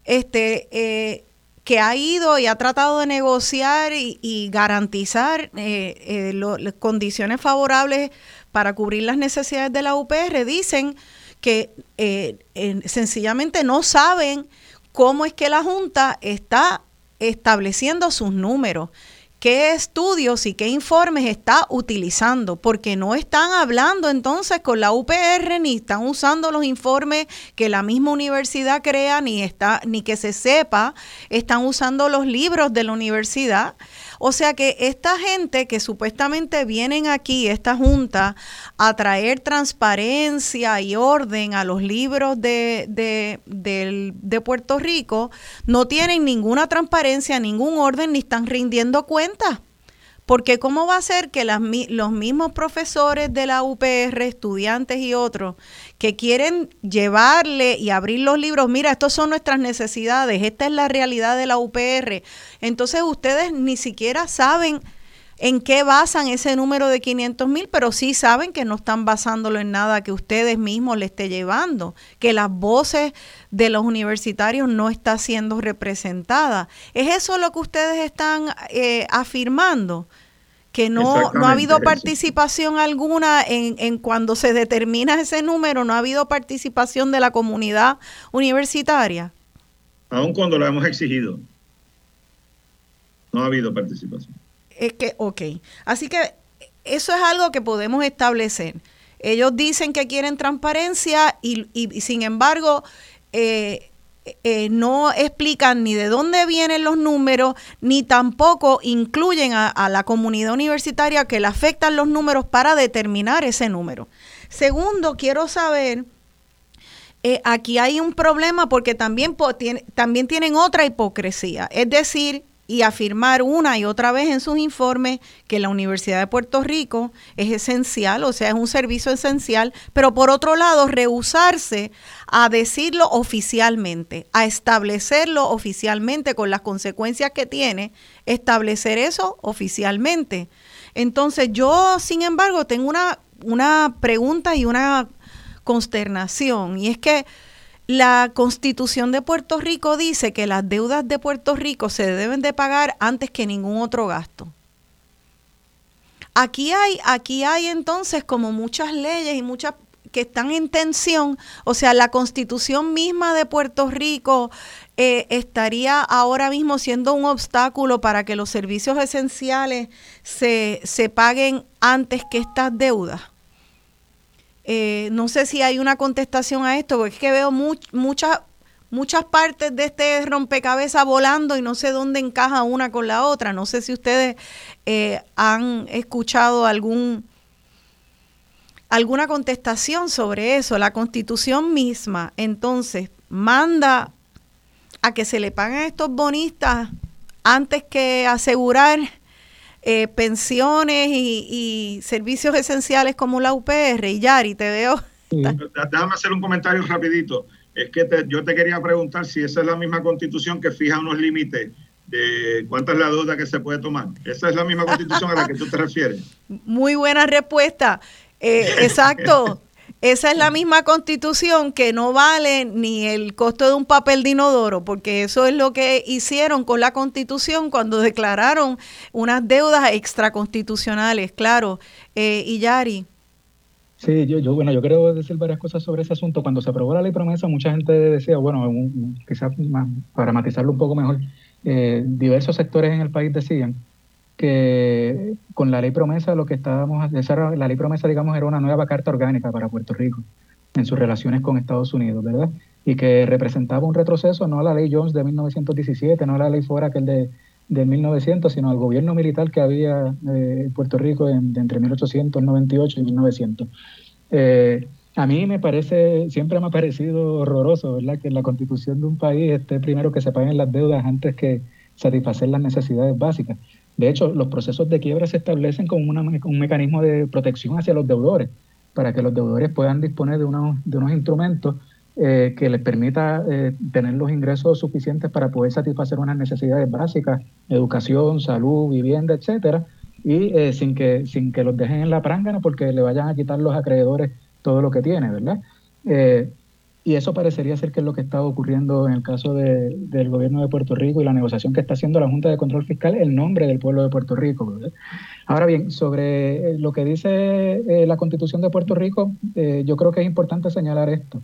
este, eh, que ha ido y ha tratado de negociar y, garantizar eh, eh, las condiciones favorables para cubrir las necesidades de la UPR, dicen que eh, sencillamente no saben cómo es que la Junta está estableciendo sus números qué estudios y qué informes está utilizando, porque no están hablando entonces con la UPR ni están usando los informes que la misma universidad crea ni está ni que se sepa, están usando los libros de la universidad. O sea que esta gente que supuestamente vienen aquí, esta junta, a traer transparencia y orden a los libros de, de, Puerto Rico, no tienen ninguna transparencia, ningún orden, ni están rindiendo cuentas. Porque ¿cómo va a ser que los mismos profesores de la UPR, estudiantes y otros, que quieren llevarle y abrir los libros, mira, estas son nuestras necesidades, esta es la realidad de la UPR, entonces ustedes ni siquiera saben en qué basan ese número de 500 mil, pero sí saben que no están basándolo en nada que ustedes mismos le esté llevando, que las voces de los universitarios no está siendo representada. ¿Es eso lo que ustedes están eh, afirmando? Que no, no ha habido participación alguna en, en cuando se determina ese número, no ha habido participación de la comunidad universitaria. Aun cuando lo hemos exigido, no ha habido participación. Es que, ok. Así que eso es algo que podemos establecer. Ellos dicen que quieren transparencia y, sin embargo eh, eh, no explican ni de dónde vienen los números, ni tampoco incluyen a, la comunidad universitaria que le afectan los números para determinar ese número. Segundo, quiero saber, eh, aquí hay un problema porque también, también tienen otra hipocresía. Es decir, y afirmar una y otra vez en sus informes que la Universidad de Puerto Rico es esencial, o sea, es un servicio esencial, pero por otro lado, rehusarse a decirlo oficialmente, a establecerlo oficialmente con las consecuencias que tiene, establecer eso oficialmente. Entonces, yo, sin embargo, tengo una, una pregunta y una consternación, y es que la constitución de Puerto Rico dice que las deudas de Puerto Rico se deben de pagar antes que ningún otro gasto. Aquí hay, aquí hay entonces como muchas leyes y muchas que están en tensión, o sea, la constitución misma de Puerto Rico eh, estaría ahora mismo siendo un obstáculo para que los servicios esenciales se, se paguen antes que estas deudas. Eh, no sé si hay una contestación a esto, porque es que veo muchas muchas partes de este rompecabezas volando y no sé dónde encaja una con la otra. No sé si ustedes eh, han escuchado algún alguna contestación sobre eso. La constitución misma, entonces, manda a que se le paguen a estos bonistas antes que asegurar eh, pensiones y, servicios esenciales como la UPR. Y Yari, te veo. Déjame hacer un comentario rapidito. Es que yo te quería preguntar si esa es la misma constitución que fija unos límites de cuánta es la deuda que se puede tomar. Esa es la misma constitución a la que tú te refieres. Muy buena respuesta. Eh, exacto. Esa es la misma constitución que no vale ni el costo de un papel de inodoro, porque eso es lo que hicieron con la constitución cuando declararon unas deudas extraconstitucionales, claro. Eh, y Yari. Sí, yo, yo, bueno, yo quiero decir varias cosas sobre ese asunto. Cuando se aprobó la ley promesa, mucha gente decía, bueno, quizás para matizarlo un poco mejor, eh, diversos sectores en el país decían que con la ley promesa lo que estábamos, la ley promesa digamos era una nueva carta orgánica para Puerto Rico en sus relaciones con Estados Unidos, ¿verdad? Y que representaba un retroceso no a la ley Jones de 1917, no a la ley Fora que el de, de 1900, sino al gobierno militar que había eh, en Puerto Rico entre 1898 y 1900. Eh, a mí me parece, siempre me ha parecido horroroso, ¿verdad? Que en la constitución de un país esté primero que se paguen las deudas antes que satisfacer las necesidades básicas. De hecho, los procesos de quiebra se establecen como un mecanismo de protección hacia los deudores, para que los deudores puedan disponer de unos, de unos instrumentos eh, que les permita eh, tener los ingresos suficientes para poder satisfacer unas necesidades básicas, educación, salud, vivienda, etcétera, y eh, sin que sin que los dejen en la prángana porque le vayan a quitar los acreedores todo lo que tiene, ¿verdad? Y eso parecería ser que es lo que está ocurriendo en el caso del gobierno de Puerto Rico y la negociación que está haciendo la Junta de Control Fiscal, el nombre del pueblo de Puerto Rico. Ahora bien, sobre lo que dice la Constitución de Puerto Rico, yo creo que es importante señalar esto.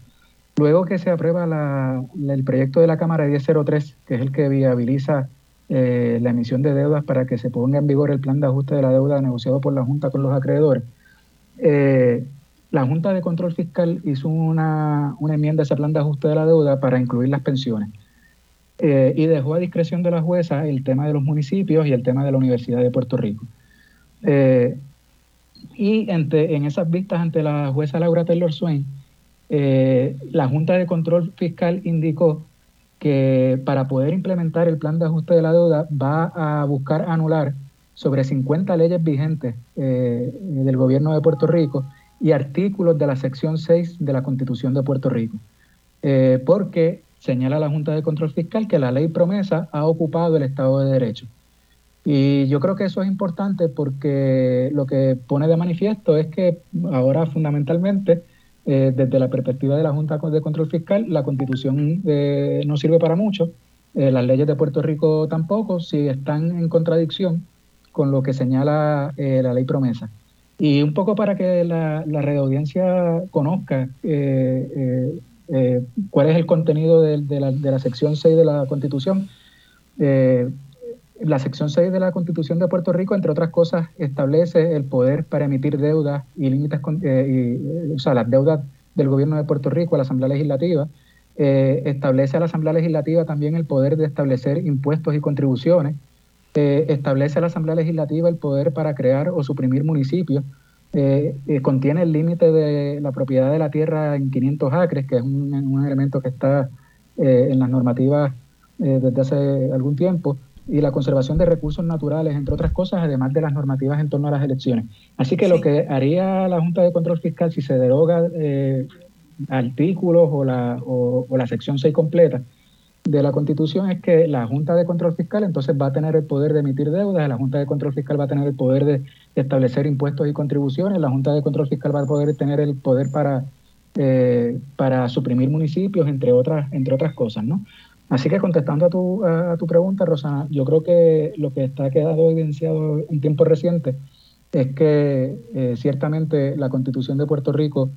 Luego que se aprueba el proyecto de la Cámara 1003, que es el que viabiliza la emisión de deudas para que se ponga en vigor el plan de ajuste de la deuda negociado por la Junta con los acreedores, la Junta de Control Fiscal hizo una, enmienda a ese plan de ajuste de la deuda para incluir las pensiones. Eh, y dejó a discreción de la jueza el tema de los municipios y el tema de la Universidad de Puerto Rico. Eh, y en esas vistas ante la jueza Laura Taylor Swain, eh, la Junta de Control Fiscal indicó que para poder implementar el plan de ajuste de la deuda va a buscar anular sobre 50 leyes vigentes del gobierno de Puerto Rico y artículos de la sección 6 de la Constitución de Puerto Rico. Eh, porque señala la Junta de Control Fiscal que la ley promesa ha ocupado el Estado de Derecho. Y yo creo que eso es importante porque lo que pone de manifiesto es que ahora fundamentalmente, eh, desde la perspectiva de la Junta de Control Fiscal, la Constitución eh, no sirve para mucho, las leyes de Puerto Rico tampoco, si están en contradicción con lo que señala la ley promesa. Y un poco para que la, la red audiencia conozca eh, eh, eh, cuál es el contenido de, la, sección 6 de la Constitución. la sección 6 de la Constitución de Puerto Rico, entre otras cosas, establece el poder para emitir deudas y límites, y, o sea, las deudas del gobierno de Puerto Rico a la Asamblea Legislativa. establece a la Asamblea Legislativa también el poder de establecer impuestos y contribuciones establece a la Asamblea Legislativa el poder para crear o suprimir municipios. Eh, eh, contiene el límite de la propiedad de la tierra en 500 acres, que es un, elemento que está eh, en las normativas desde hace algún tiempo, y la conservación de recursos naturales, entre otras cosas, además de las normativas en torno a las elecciones. Así que lo que haría la Junta de Control Fiscal si se deroga artículos o la, o la sección 6 completa, de la Constitución es que la Junta de Control Fiscal entonces va a tener el poder de emitir deudas, la Junta de Control Fiscal va a tener el poder de establecer impuestos y contribuciones, la Junta de Control Fiscal va a poder tener el poder para, eh, para suprimir municipios, entre otras, entre otras cosas, ¿no? Así que contestando a tu, a, tu pregunta, Rosana, yo creo que lo que está quedado evidenciado en tiempos recientes es que eh, ciertamente la Constitución de Puerto Rico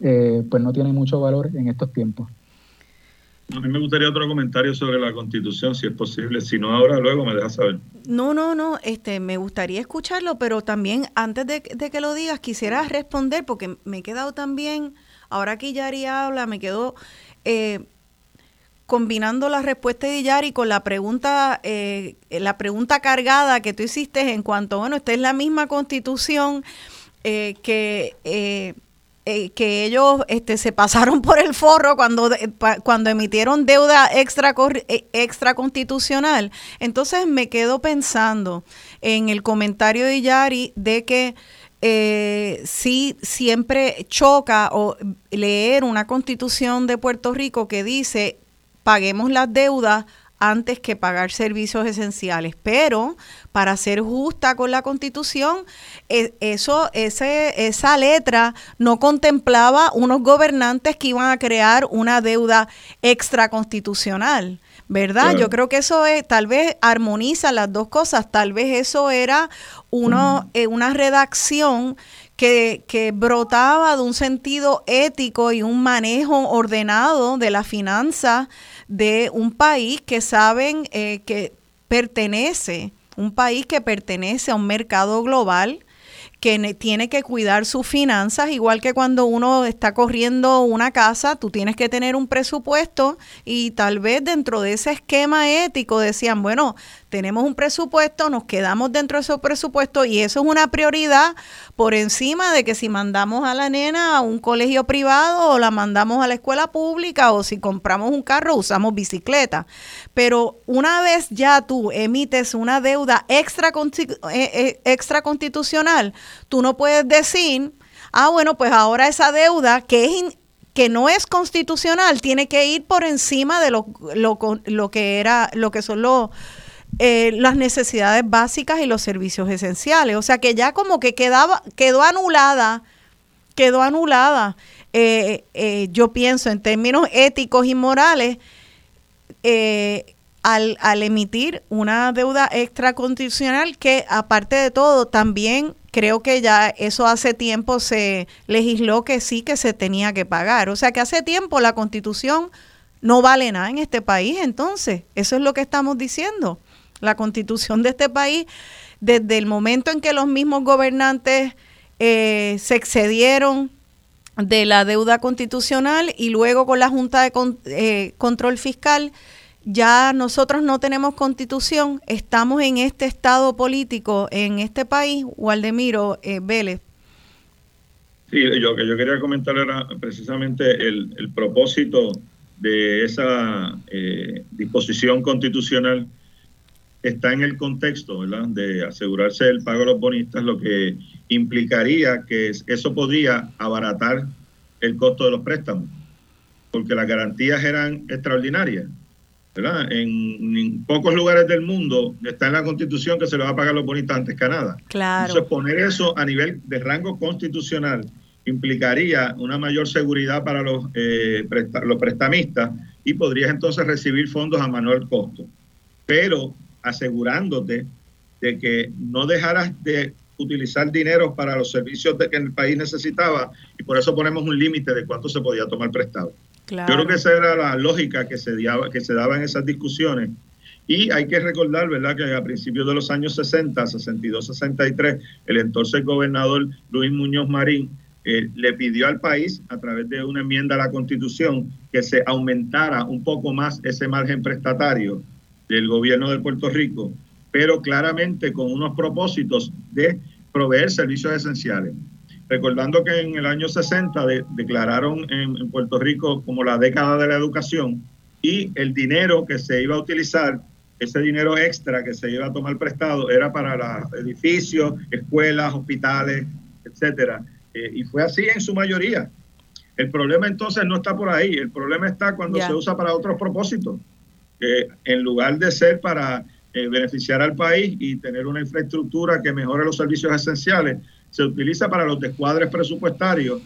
eh, pues no tiene mucho valor en estos tiempos. A mí me gustaría otro comentario sobre la constitución, si es posible. Si no, ahora luego me dejas saber. No, no, no. Este, me gustaría escucharlo, pero también antes de, que lo digas, quisiera responder, porque me he quedado también, ahora que Yari habla, me quedo eh, combinando la respuesta de Yari con la pregunta, eh, la pregunta cargada que tú hiciste en cuanto, bueno, esta es la misma constitución eh, que eh, que ellos este, se pasaron por el forro cuando, cuando emitieron deuda extra, eh, extra constitucional. Entonces me quedo pensando en el comentario de Yari de que eh, sí siempre choca o leer una constitución de Puerto Rico que dice paguemos las deudas antes que pagar servicios esenciales. Pero para ser justa con la Constitución, e, eso, ese, esa letra no contemplaba unos gobernantes que iban a crear una deuda extraconstitucional. ¿Verdad? Yo creo que eso es, tal vez armoniza las dos cosas, tal vez eso era uno, eh, una redacción que, que, brotaba de un sentido ético y un manejo ordenado de la finanza de un país que saben eh, que pertenece, un país que pertenece a un mercado global, que tiene que cuidar sus finanzas, igual que cuando uno está corriendo una casa, tú tienes que tener un presupuesto y tal vez dentro de ese esquema ético decían, bueno, tenemos un presupuesto, nos quedamos dentro de ese presupuesto y eso es una prioridad por encima de que si mandamos a la nena a un colegio privado o la mandamos a la escuela pública o si compramos un carro usamos bicicleta. Pero una vez ya tú emites una deuda extra, eh, eh, extra constitucional, tú no puedes decir, ah, bueno, pues ahora esa deuda que es que no es constitucional tiene que ir por encima de lo, lo, lo que era lo que son los eh, las necesidades básicas y los servicios esenciales. O sea que ya como que quedaba, quedó anulada, quedó anulada. Eh, eh, yo pienso en términos éticos y morales, al, al emitir una deuda extraconstitucional que aparte de todo también creo que ya eso hace tiempo se legisló que sí que se tenía que pagar. O sea que hace tiempo la constitución no vale nada en este país, entonces, eso es lo que estamos diciendo. La constitución de este país, desde el momento en que los mismos gobernantes eh, se excedieron de la deuda constitucional y luego con la Junta de eh, Control Fiscal, ya nosotros no tenemos constitución, estamos en este estado político en este país, Waldemiro eh, Vélez. Sí, yo que yo quería comentar era precisamente el, el propósito de esa eh, disposición constitucional está en el contexto ¿verdad? de asegurarse el pago de los bonistas, lo que implicaría que eso podría abaratar el costo de los préstamos, porque las garantías eran extraordinarias. ¿verdad? En, pocos lugares del mundo está en la constitución que se le va a pagar los bonistas antes que nada. Claro. Entonces, poner eso a nivel de rango constitucional implicaría una mayor seguridad para los, eh, los prestamistas y podrías entonces recibir fondos a menor costo, pero asegurándote de que no dejaras de utilizar dinero para los servicios de que el país necesitaba y por eso ponemos un límite de cuánto se podía tomar prestado. Yo creo que esa era la lógica que se, daba, que se daba en esas discusiones. Y hay que recordar, ¿verdad?, que a principios de los años 60, 62, 63, el entonces gobernador Luis Muñoz Marín eh, le pidió al país, a través de una enmienda a la Constitución, que se aumentara un poco más ese margen prestatario del gobierno de Puerto Rico, pero claramente con unos propósitos de proveer servicios esenciales. Recordando que en el año 60 declararon en, Puerto Rico como la década de la educación y el dinero que se iba a utilizar, ese dinero extra que se iba a tomar prestado, era para los edificios, escuelas, hospitales, etcétera. Eh, y fue así en su mayoría. El problema entonces no está por ahí, el problema está cuando se usa para otros propósitos, que en lugar de ser para eh, beneficiar al país y tener una infraestructura que mejore los servicios esenciales, se utiliza para los descuadres presupuestarios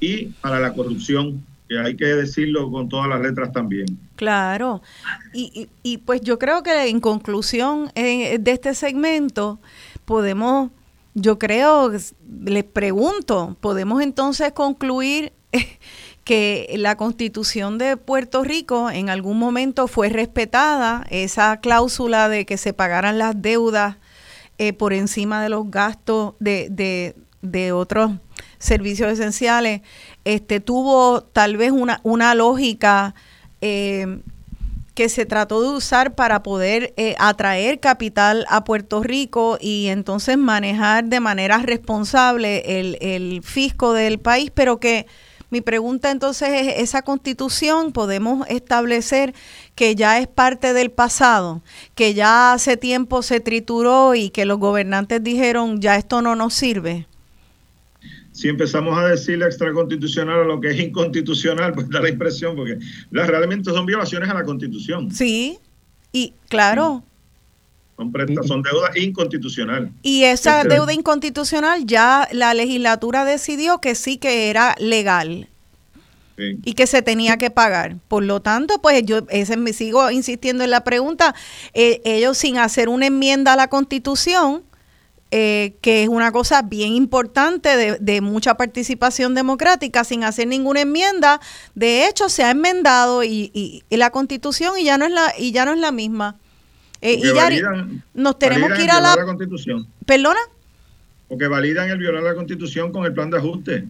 y para la corrupción, que hay que decirlo con todas las letras también. Claro, y, y, pues yo creo que en conclusión eh, de este segmento podemos, yo creo, les pregunto, ¿podemos entonces concluir que la constitución de Puerto Rico en algún momento fue respetada, esa cláusula de que se pagaran las deudas eh, por encima de los gastos de, de, otros servicios esenciales, este, tuvo tal vez una, una lógica eh, que se trató de usar para poder eh, atraer capital a Puerto Rico y entonces manejar de manera responsable el, el fisco del país, pero que mi pregunta entonces es, ¿esa constitución podemos establecer que ya es parte del pasado, que ya hace tiempo se trituró y que los gobernantes dijeron, ya esto no nos sirve? si empezamos a decirle extraconstitucional a lo que es inconstitucional, pues da la impresión, porque las realmente son violaciones a la constitución. Sí, y claro. Son, son deuda inconstitucional. Y esa deuda inconstitucional ya la legislatura decidió que sí que era legal. Y que se tenía que pagar. Por lo tanto, pues yo ese, me sigo insistiendo en la pregunta. Eh, ellos sin hacer una enmienda a la constitución, eh, que es una cosa bien importante de, de, mucha participación democrática, sin hacer ninguna enmienda, de hecho se ha enmendado y, y, y la constitución y ya no es la y ya no es la misma. Eh, y nos tenemos que ir a la... constitución. ¿Perdona? Porque validan el violar la constitución con el plan de ajuste.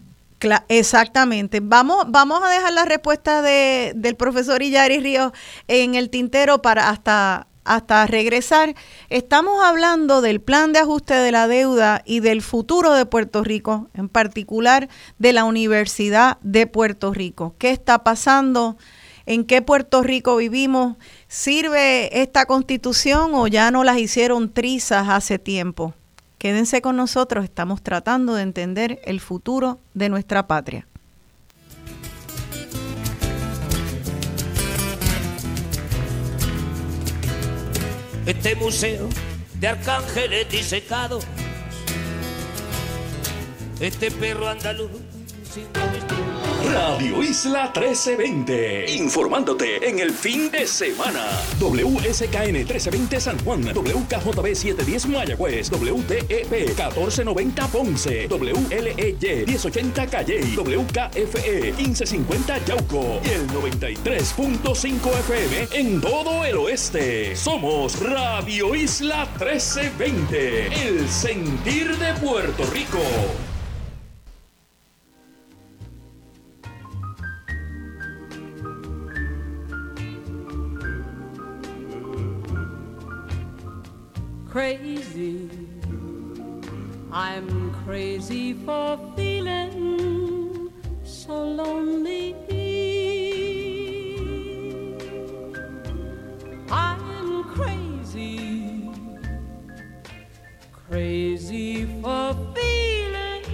exactamente. Vamos, vamos a dejar la respuesta de, del profesor Illari Ríos en el tintero para hasta, hasta regresar. Estamos hablando del plan de ajuste de la deuda y del futuro de Puerto Rico, en particular de la Universidad de Puerto Rico. ¿Qué está pasando? ¿En qué Puerto Rico vivimos? ¿Sirve esta constitución o ya no las hicieron trizas hace tiempo? Quédense con nosotros, estamos tratando de entender el futuro de nuestra patria. Este museo de arcángeles disecados, este perro andaluz sin Radio Isla 1320. Informándote en el fin de semana. WSKN 1320 San Juan. WKJB 710 Mayagüez. WTEP 1490 Ponce. WLEY 1080 Calle. WKFE 1550 Yauco. Y el 93.5 FM en todo el oeste. Somos Radio Isla 1320. El sentir de Puerto Rico. Crazy. I'm crazy for feeling so lonely. I'm crazy, crazy for feeling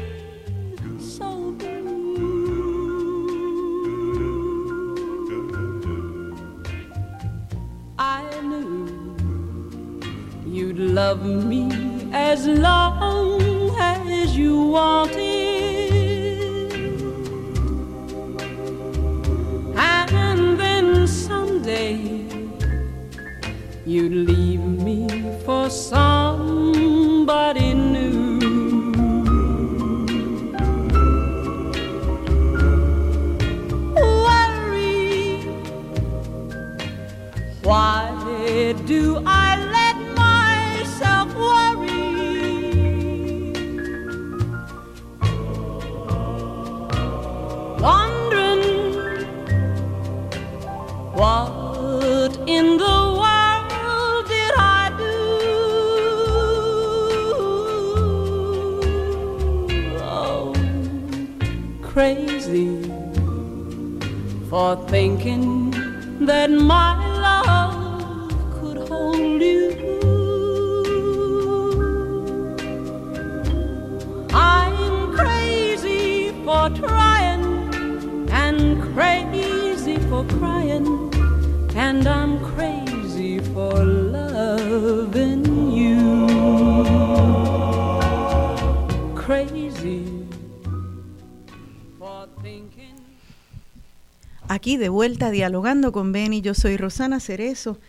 so blue. I knew you'd love me as long as you wanted. And then someday you'd leave me for somebody new. Worry, why do I crazy for thinking that my for trying and crazy for crying, and I'm crazy for loving you. Crazy for thinking. Aquí de vuelta dialogando con Beni, yo soy Rosana Cerezo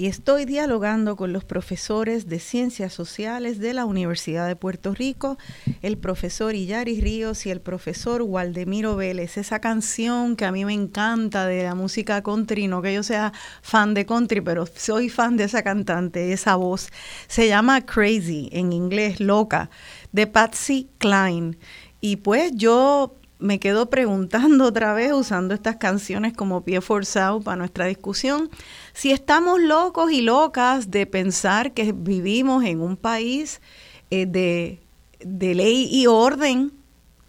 y estoy dialogando con los profesores de Ciencias Sociales de la Universidad de Puerto Rico, el profesor Illaris Ríos y el profesor Waldemiro Vélez. Esa canción que a mí me encanta de la música country, no que yo sea fan de country, pero soy fan de esa cantante, esa voz. Se llama Crazy, en inglés, loca, de Patsy Cline. Y pues yo me quedo preguntando otra vez, usando estas canciones como pie forzado para nuestra discusión, si estamos locos y locas de pensar que vivimos en un país eh, de, de ley y orden,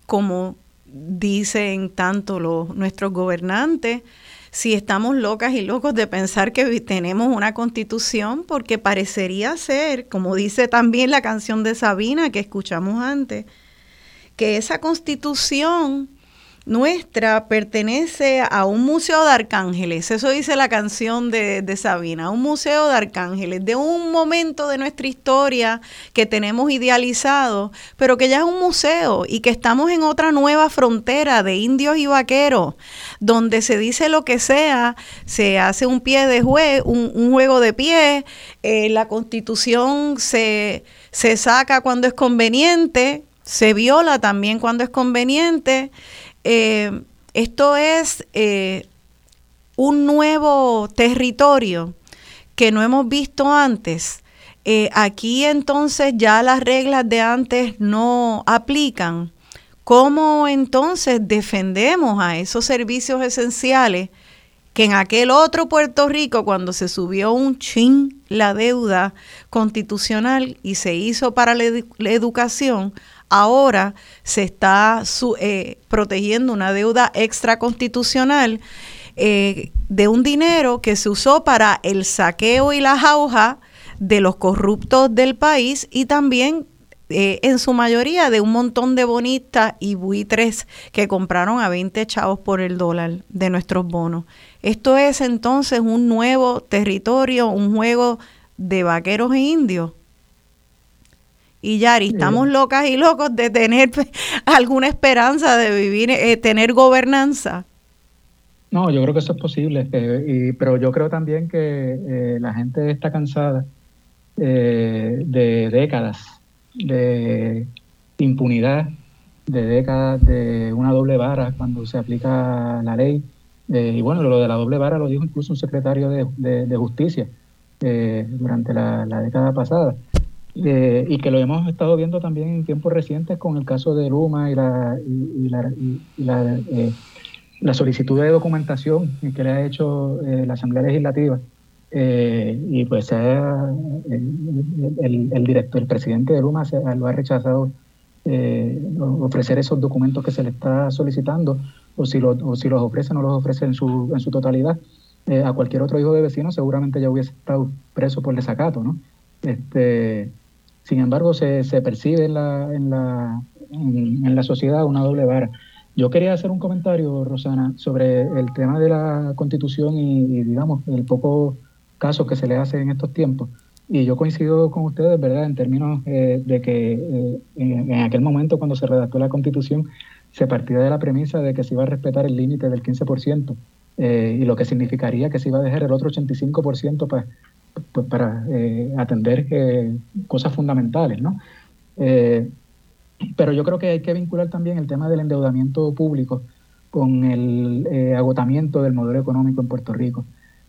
como dicen tanto los, nuestros gobernantes, si estamos locas y locos de pensar que tenemos una constitución, porque parecería ser, como dice también la canción de Sabina que escuchamos antes, que esa constitución nuestra pertenece a un museo de arcángeles, eso dice la canción de, de Sabina, un museo de arcángeles, de un momento de nuestra historia que tenemos idealizado, pero que ya es un museo y que estamos en otra nueva frontera de indios y vaqueros, donde se dice lo que sea, se hace un pie de jue, un, un juego de pie, eh, la constitución se, se saca cuando es conveniente, se viola también cuando es conveniente. Eh, esto es eh, un nuevo territorio que no hemos visto antes. Eh, aquí entonces ya las reglas de antes no aplican. ¿Cómo entonces defendemos a esos servicios esenciales que en aquel otro Puerto Rico, cuando se subió un chin la deuda constitucional y se hizo para la, edu- la educación, ahora se está eh, protegiendo una deuda extraconstitucional eh, de un dinero que se usó para el saqueo y la jauja de los corruptos del país y también eh, en su mayoría de un montón de bonistas y buitres que compraron a 20 chavos por el dólar de nuestros bonos. Esto es entonces un nuevo territorio, un juego de vaqueros e indios. Y Yari, estamos locas y locos de tener alguna esperanza de vivir, eh, tener gobernanza. No, yo creo que eso es posible, eh, y, pero yo creo también que eh, la gente está cansada eh, de décadas de impunidad, de décadas de una doble vara cuando se aplica la ley. y bueno, lo de la doble vara lo dijo incluso un secretario de, justicia durante la, década pasada. Y que lo hemos estado viendo también en tiempos recientes con el caso de Luma y la, la, y la solicitud de documentación que le ha hecho eh, la Asamblea Legislativa eh, y pues el, el, director, el presidente de Luma lo ha rechazado eh, ofrecer esos documentos que se le está solicitando o si, lo, si los ofrece no los ofrece en su, en su totalidad. a cualquier otro hijo de vecino seguramente ya hubiese estado preso por desacato, ¿no? Este, sin embargo, se, se percibe en la, en, la, en la sociedad una doble vara. Yo quería hacer un comentario, Rosana, sobre el tema de la constitución y, digamos, el poco caso que se le hace en estos tiempos. Y yo coincido con ustedes, ¿verdad?, en términos eh, de que eh, en, aquel momento cuando se redactó la constitución se partía de la premisa de que se iba a respetar el límite del 15%, eh, y lo que significaría que se iba a dejar el otro 85% para, pues, para atender cosas fundamentales, ¿no? Pero yo creo que hay que vincular también el tema del endeudamiento público con el eh, agotamiento del modelo económico en Puerto Rico.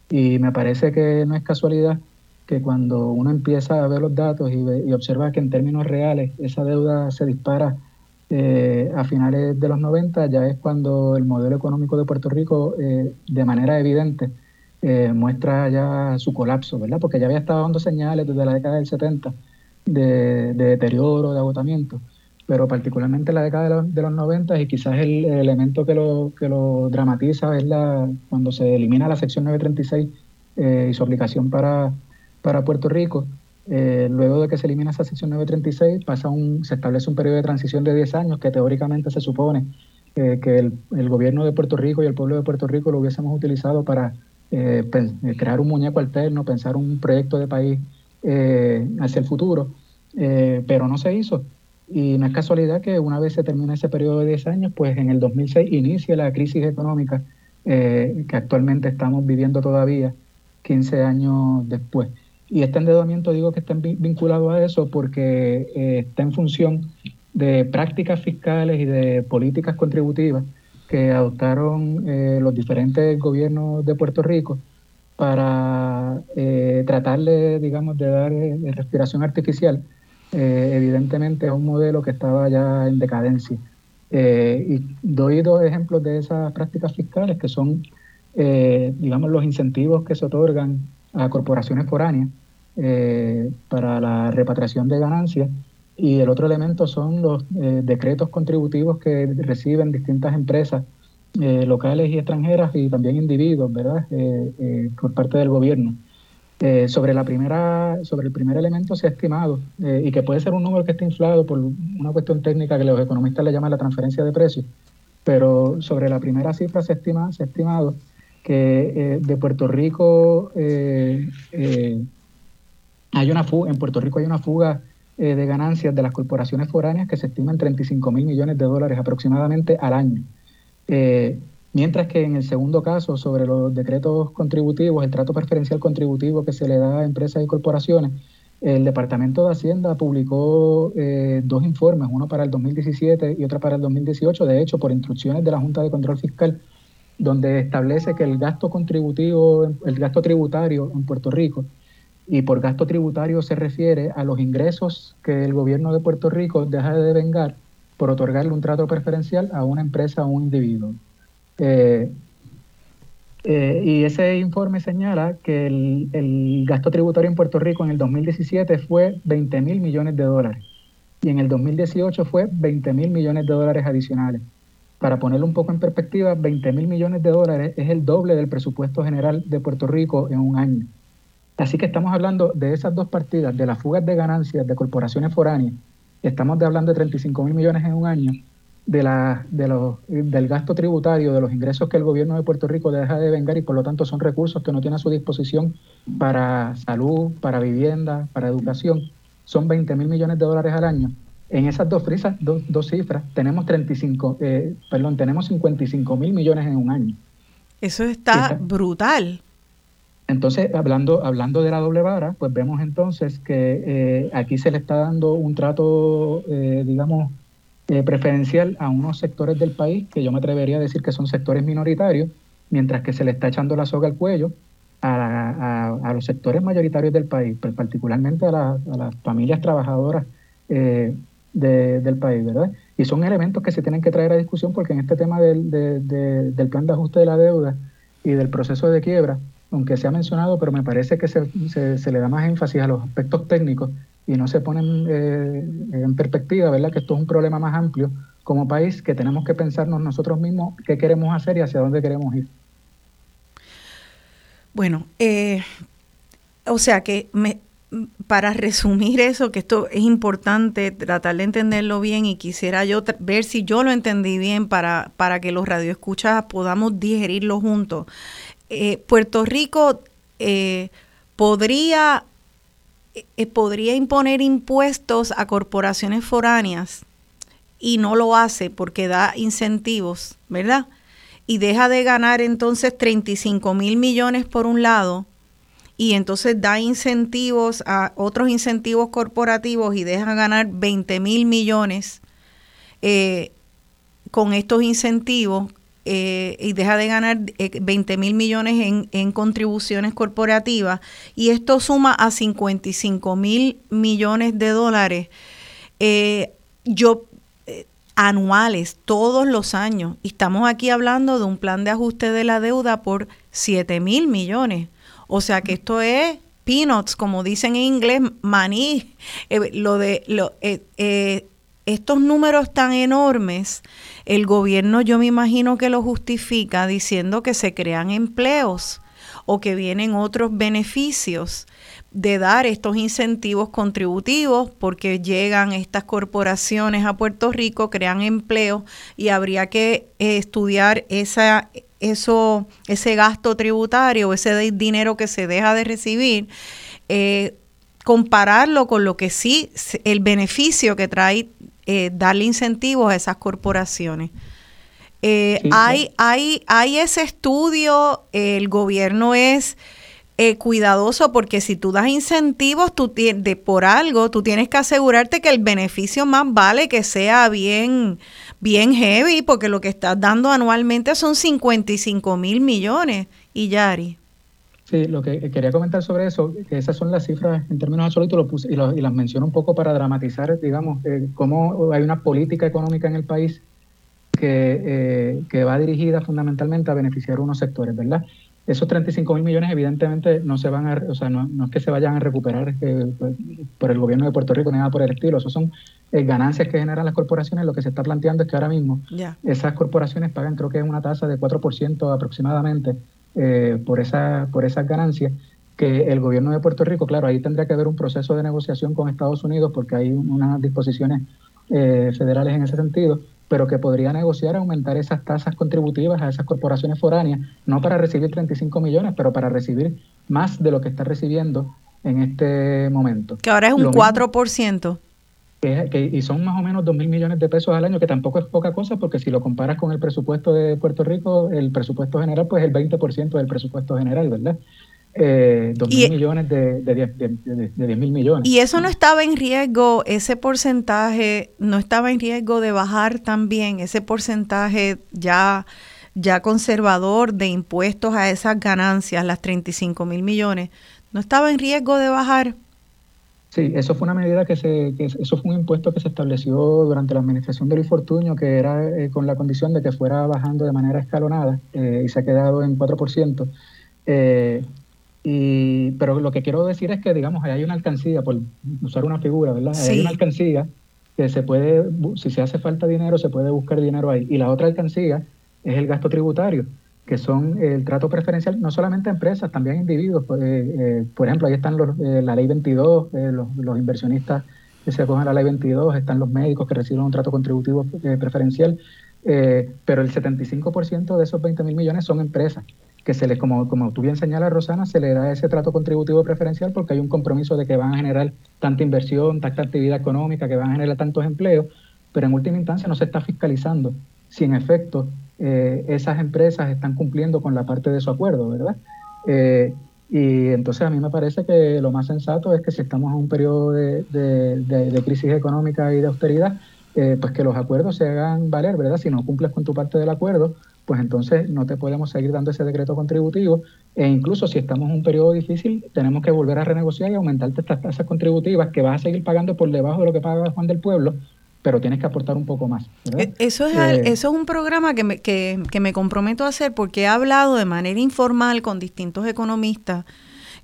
Y me parece que no es casualidad que cuando uno empieza a ver los datos y, observa que en términos reales esa deuda se dispara eh, a finales de los 90, ya es cuando el modelo económico de Puerto Rico eh, de manera evidente muestra ya su colapso, ¿verdad? Porque ya había estado dando señales desde la década del 70 de, de deterioro, de agotamiento pero particularmente en la década de los, de 90 y quizás el, elemento que lo, que lo dramatiza es la, cuando se elimina la sección 936 eh, y su aplicación para, para Puerto Rico. Eh, luego de que se elimina esa sección 936, pasa un, se establece un periodo de transición de 10 años que teóricamente se supone eh, que el, gobierno de Puerto Rico y el pueblo de Puerto Rico lo hubiésemos utilizado para crear un muñeco alterno, pensar un proyecto de país hacia el futuro, pero no se hizo. Y no es casualidad que una vez se termina ese periodo de 10 años, pues en el 2006 inicia la crisis económica eh, que actualmente estamos viviendo todavía, 15 años después. Y este endeudamiento digo que está vinculado a eso porque eh, está en función de prácticas fiscales y de políticas contributivas que adoptaron eh, los diferentes gobiernos de Puerto Rico para tratarle, digamos, de dar respiración artificial eh, evidentemente es un modelo que estaba ya en decadencia. Eh, y doy dos ejemplos de esas prácticas fiscales que son, eh, digamos, los incentivos que se otorgan a corporaciones foráneas para la repatriación de ganancias. Y el otro elemento son los decretos contributivos que reciben distintas empresas locales y extranjeras y también individuos, ¿verdad?, por parte del gobierno. Eh, sobre, la primera, sobre el primer elemento se ha estimado, eh, y que puede ser un número que esté inflado por una cuestión técnica que los economistas le llaman la transferencia de precios, pero sobre la primera cifra se, estima, se ha estimado que eh, de Puerto Rico hay una fuga, en Puerto Rico hay una fuga de ganancias de las corporaciones foráneas que se estima en 35 mil millones de dólares aproximadamente al año. Mientras que en el segundo caso, sobre los decretos contributivos, el trato preferencial contributivo que se le da a empresas y corporaciones, el Departamento de Hacienda publicó eh, dos informes, uno para el 2017 y otro para el 2018, de hecho, por instrucciones de la Junta de Control Fiscal, donde establece que el gasto contributivo, el gasto tributario en Puerto Rico, y por gasto tributario se refiere a los ingresos que el gobierno de Puerto Rico deja de devengar por otorgarle un trato preferencial a una empresa o un individuo. Eh, eh, y ese informe señala que el, gasto tributario en Puerto Rico en el 2017 fue 20 mil millones de dólares y en el 2018 fue 20 mil millones de dólares adicionales. Para ponerlo un poco en perspectiva, 20 mil millones de dólares es el doble del presupuesto general de Puerto Rico en un año. Así que estamos hablando de esas dos partidas, de las fugas de ganancias de corporaciones foráneas, estamos hablando de 35 mil millones en un año, de la, de los, del gasto tributario, de los ingresos que el gobierno de Puerto Rico deja de vengar y por lo tanto son recursos que no tiene a su disposición para salud, para vivienda, para educación. son 20 mil millones de dólares al año. En esas dos, frisas, dos, dos cifras tenemos 35, eh, perdón, tenemos 55 mil millones en un año. Eso está brutal. Entonces, hablando, hablando de la doble vara, pues vemos entonces que eh, aquí se le está dando un trato, eh, digamos, eh, preferencial a unos sectores del país que yo me atrevería a decir que son sectores minoritarios, mientras que se le está echando la soga al cuello a, los sectores mayoritarios del país, pues particularmente a, las familias trabajadoras del país, ¿verdad? Y son elementos que se tienen que traer a discusión porque en este tema del, del plan de ajuste de la deuda y del proceso de quiebra, aunque se ha mencionado, pero me parece que se, se, le da más énfasis a los aspectos técnicos y no se ponen eh, en perspectiva, ¿verdad? Que esto es un problema más amplio como país que tenemos que pensarnos nosotros mismos qué queremos hacer y hacia dónde queremos ir. Bueno, eh, o sea que me, para resumir eso, que esto es importante tratar de entenderlo bien y quisiera yo ver si yo lo entendí bien para, para que los radioescuchas podamos digerirlo juntos. Eh, Puerto Rico eh, podría, eh, podría imponer impuestos a corporaciones foráneas y no lo hace porque da incentivos, ¿verdad? Y deja de ganar entonces 35 mil millones por un lado y entonces da incentivos a otros incentivos corporativos y deja ganar 20 mil millones con estos incentivos eh, y deja de ganar 20 eh, mil millones en, en, contribuciones corporativas y esto suma a 55 mil millones de dólares eh, yo anuales todos los años. Y estamos aquí hablando de un plan de ajuste de la deuda por 7 mil millones. O sea que esto es peanuts como dicen en inglés maní lo de lo, estos números tan enormes el gobierno yo me imagino que lo justifica diciendo que se crean empleos o que vienen otros beneficios de dar estos incentivos contributivos porque llegan estas corporaciones a Puerto Rico, crean empleo y habría que eh, estudiar esa, eso, ese gasto tributario, ese dinero que se deja de recibir, eh, compararlo con lo que sí, el beneficio que trae eh, darle incentivos a esas corporaciones. Eh, hay, hay, hay ese estudio, el gobierno es eh, cuidadoso porque si tú das incentivos tú de, por algo, tú tienes que asegurarte que el beneficio más vale que sea bien, bien heavy, porque lo que estás dando anualmente son 55 mil millones. Y Yari. Sí, lo que quería comentar sobre eso, que esas son las cifras en términos absolutos lo puse, y, y, las menciono un poco para dramatizar, digamos, eh, cómo hay una política económica en el país que, eh, que va dirigida fundamentalmente a beneficiar unos sectores, ¿verdad? Esos 35 mil millones evidentemente no se van a, o sea, no, no es que se vayan a recuperar eh, por el gobierno de Puerto Rico ni nada por el estilo, esos son ganancias que generan las corporaciones, lo que se está planteando es que ahora mismo esas corporaciones pagan creo que es una tasa de 4% aproximadamente eh, por, esa, por esas ganancias, que el gobierno de Puerto Rico, claro, ahí tendría que haber un proceso de negociación con Estados Unidos porque hay unas disposiciones eh, federales en ese sentido, pero que podría negociar aumentar esas tasas contributivas a esas corporaciones foráneas, no para recibir 35 millones, pero para recibir más de lo que está recibiendo en este momento. Que ahora es un 4% y son más o menos 2 mil millones de pesos al año, que tampoco es poca cosa, porque si lo comparas con el presupuesto de Puerto Rico, el presupuesto general, pues el 20% del presupuesto general, ¿verdad? Eh, 2 mil millones de, de, 10, de, mil millones. Y eso no estaba en riesgo, ese porcentaje no estaba en riesgo de bajar también, ese porcentaje ya, ya conservador de impuestos a esas ganancias, las 35 mil millones, no estaba en riesgo de bajar. Sí, eso fue una medida que se, que eso fue un impuesto que se estableció durante la administración de Luis Fortuño, que era eh, con la condición de que fuera bajando de manera escalonada eh, y se ha quedado en 4%. Eh, y, pero lo que quiero decir es que, digamos, hay una alcancía, por usar una figura, ¿verdad? Hay una alcancía que se puede, si se hace falta dinero, se puede buscar dinero ahí. Y la otra alcancía es el gasto tributario que son el trato preferencial no solamente empresas, también individuos. Pues, eh, eh, por ejemplo, ahí están los, eh, la ley 22, los, los, inversionistas que se acogen a la ley 22, están los médicos que reciben un trato contributivo preferencial, pero el 75% de esos 20 mil millones son empresas. que se les, como, como tú bien señalas, Rosana, se le da ese trato contributivo preferencial porque hay un compromiso de que van a generar tanta inversión, tanta actividad económica, que van a generar tantos empleos, pero en última instancia no se está fiscalizando si en efecto eh, esas empresas están cumpliendo con la parte de su acuerdo, ¿verdad? Eh, y entonces a mí me parece que lo más sensato es que si estamos en un periodo de, crisis económica y de austeridad, eh, pues que los acuerdos se hagan valer, ¿verdad? Si no cumples con tu parte del acuerdo, pues entonces no te podemos seguir dando ese decreto contributivo e incluso si estamos en un periodo difícil tenemos que volver a renegociar y aumentarte estas tasas contributivas que vas a seguir pagando por debajo de lo que paga Juan del Pueblo, pero tienes que aportar un poco más. E, eso es, eh, eso es un programa que me, que, que me comprometo a hacer porque he hablado de manera informal con distintos economistas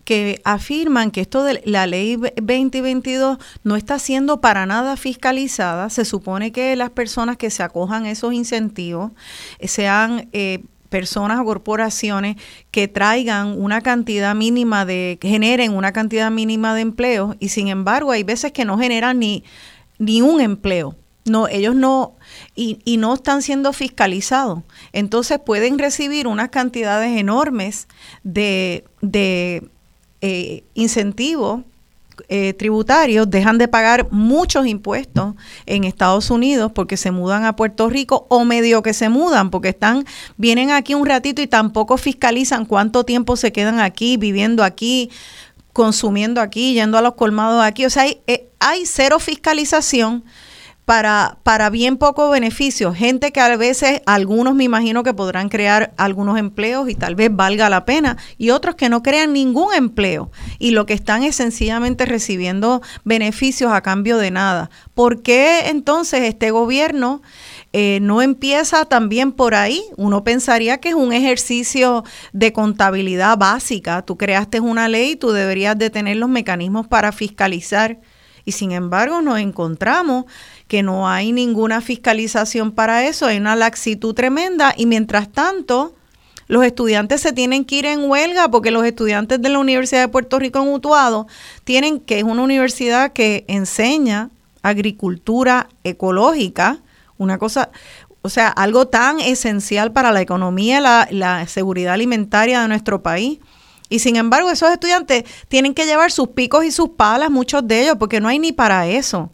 que afirman que esto de la ley 2022 no está siendo para nada fiscalizada. Se supone que las personas que se acojan a esos incentivos eh, sean eh, personas o corporaciones que traigan una cantidad mínima de, generen una cantidad mínima de empleo y sin embargo hay veces que no generan ni, ni un empleo. No, ellos no, y, y, no están siendo fiscalizados. Entonces pueden recibir unas cantidades enormes de, eh, incentivos eh, tributarios dejan de pagar muchos impuestos en Estados Unidos porque se mudan a Puerto Rico o medio que se mudan porque están vienen aquí un ratito y tampoco fiscalizan cuánto tiempo se quedan aquí viviendo aquí consumiendo aquí yendo a los colmados aquí o sea hay, eh, hay cero fiscalización para, para bien poco beneficio. Gente que a veces, algunos me imagino que podrán crear algunos empleos y tal vez valga la pena, y otros que no crean ningún empleo y lo que están es sencillamente recibiendo beneficios a cambio de nada. ¿Por qué entonces este gobierno... Eh, no empieza también por ahí. Uno pensaría que es un ejercicio de contabilidad básica. Tú creaste una ley, tú deberías de tener los mecanismos para fiscalizar. Y sin embargo nos encontramos que no hay ninguna fiscalización para eso, hay una laxitud tremenda y mientras tanto los estudiantes se tienen que ir en huelga porque los estudiantes de la Universidad de Puerto Rico en Utuado tienen, que es una universidad que enseña agricultura ecológica, una cosa, o sea, algo tan esencial para la economía, la, la seguridad alimentaria de nuestro país. Y sin embargo, esos estudiantes tienen que llevar sus picos y sus palas, muchos de ellos, porque no hay ni para eso.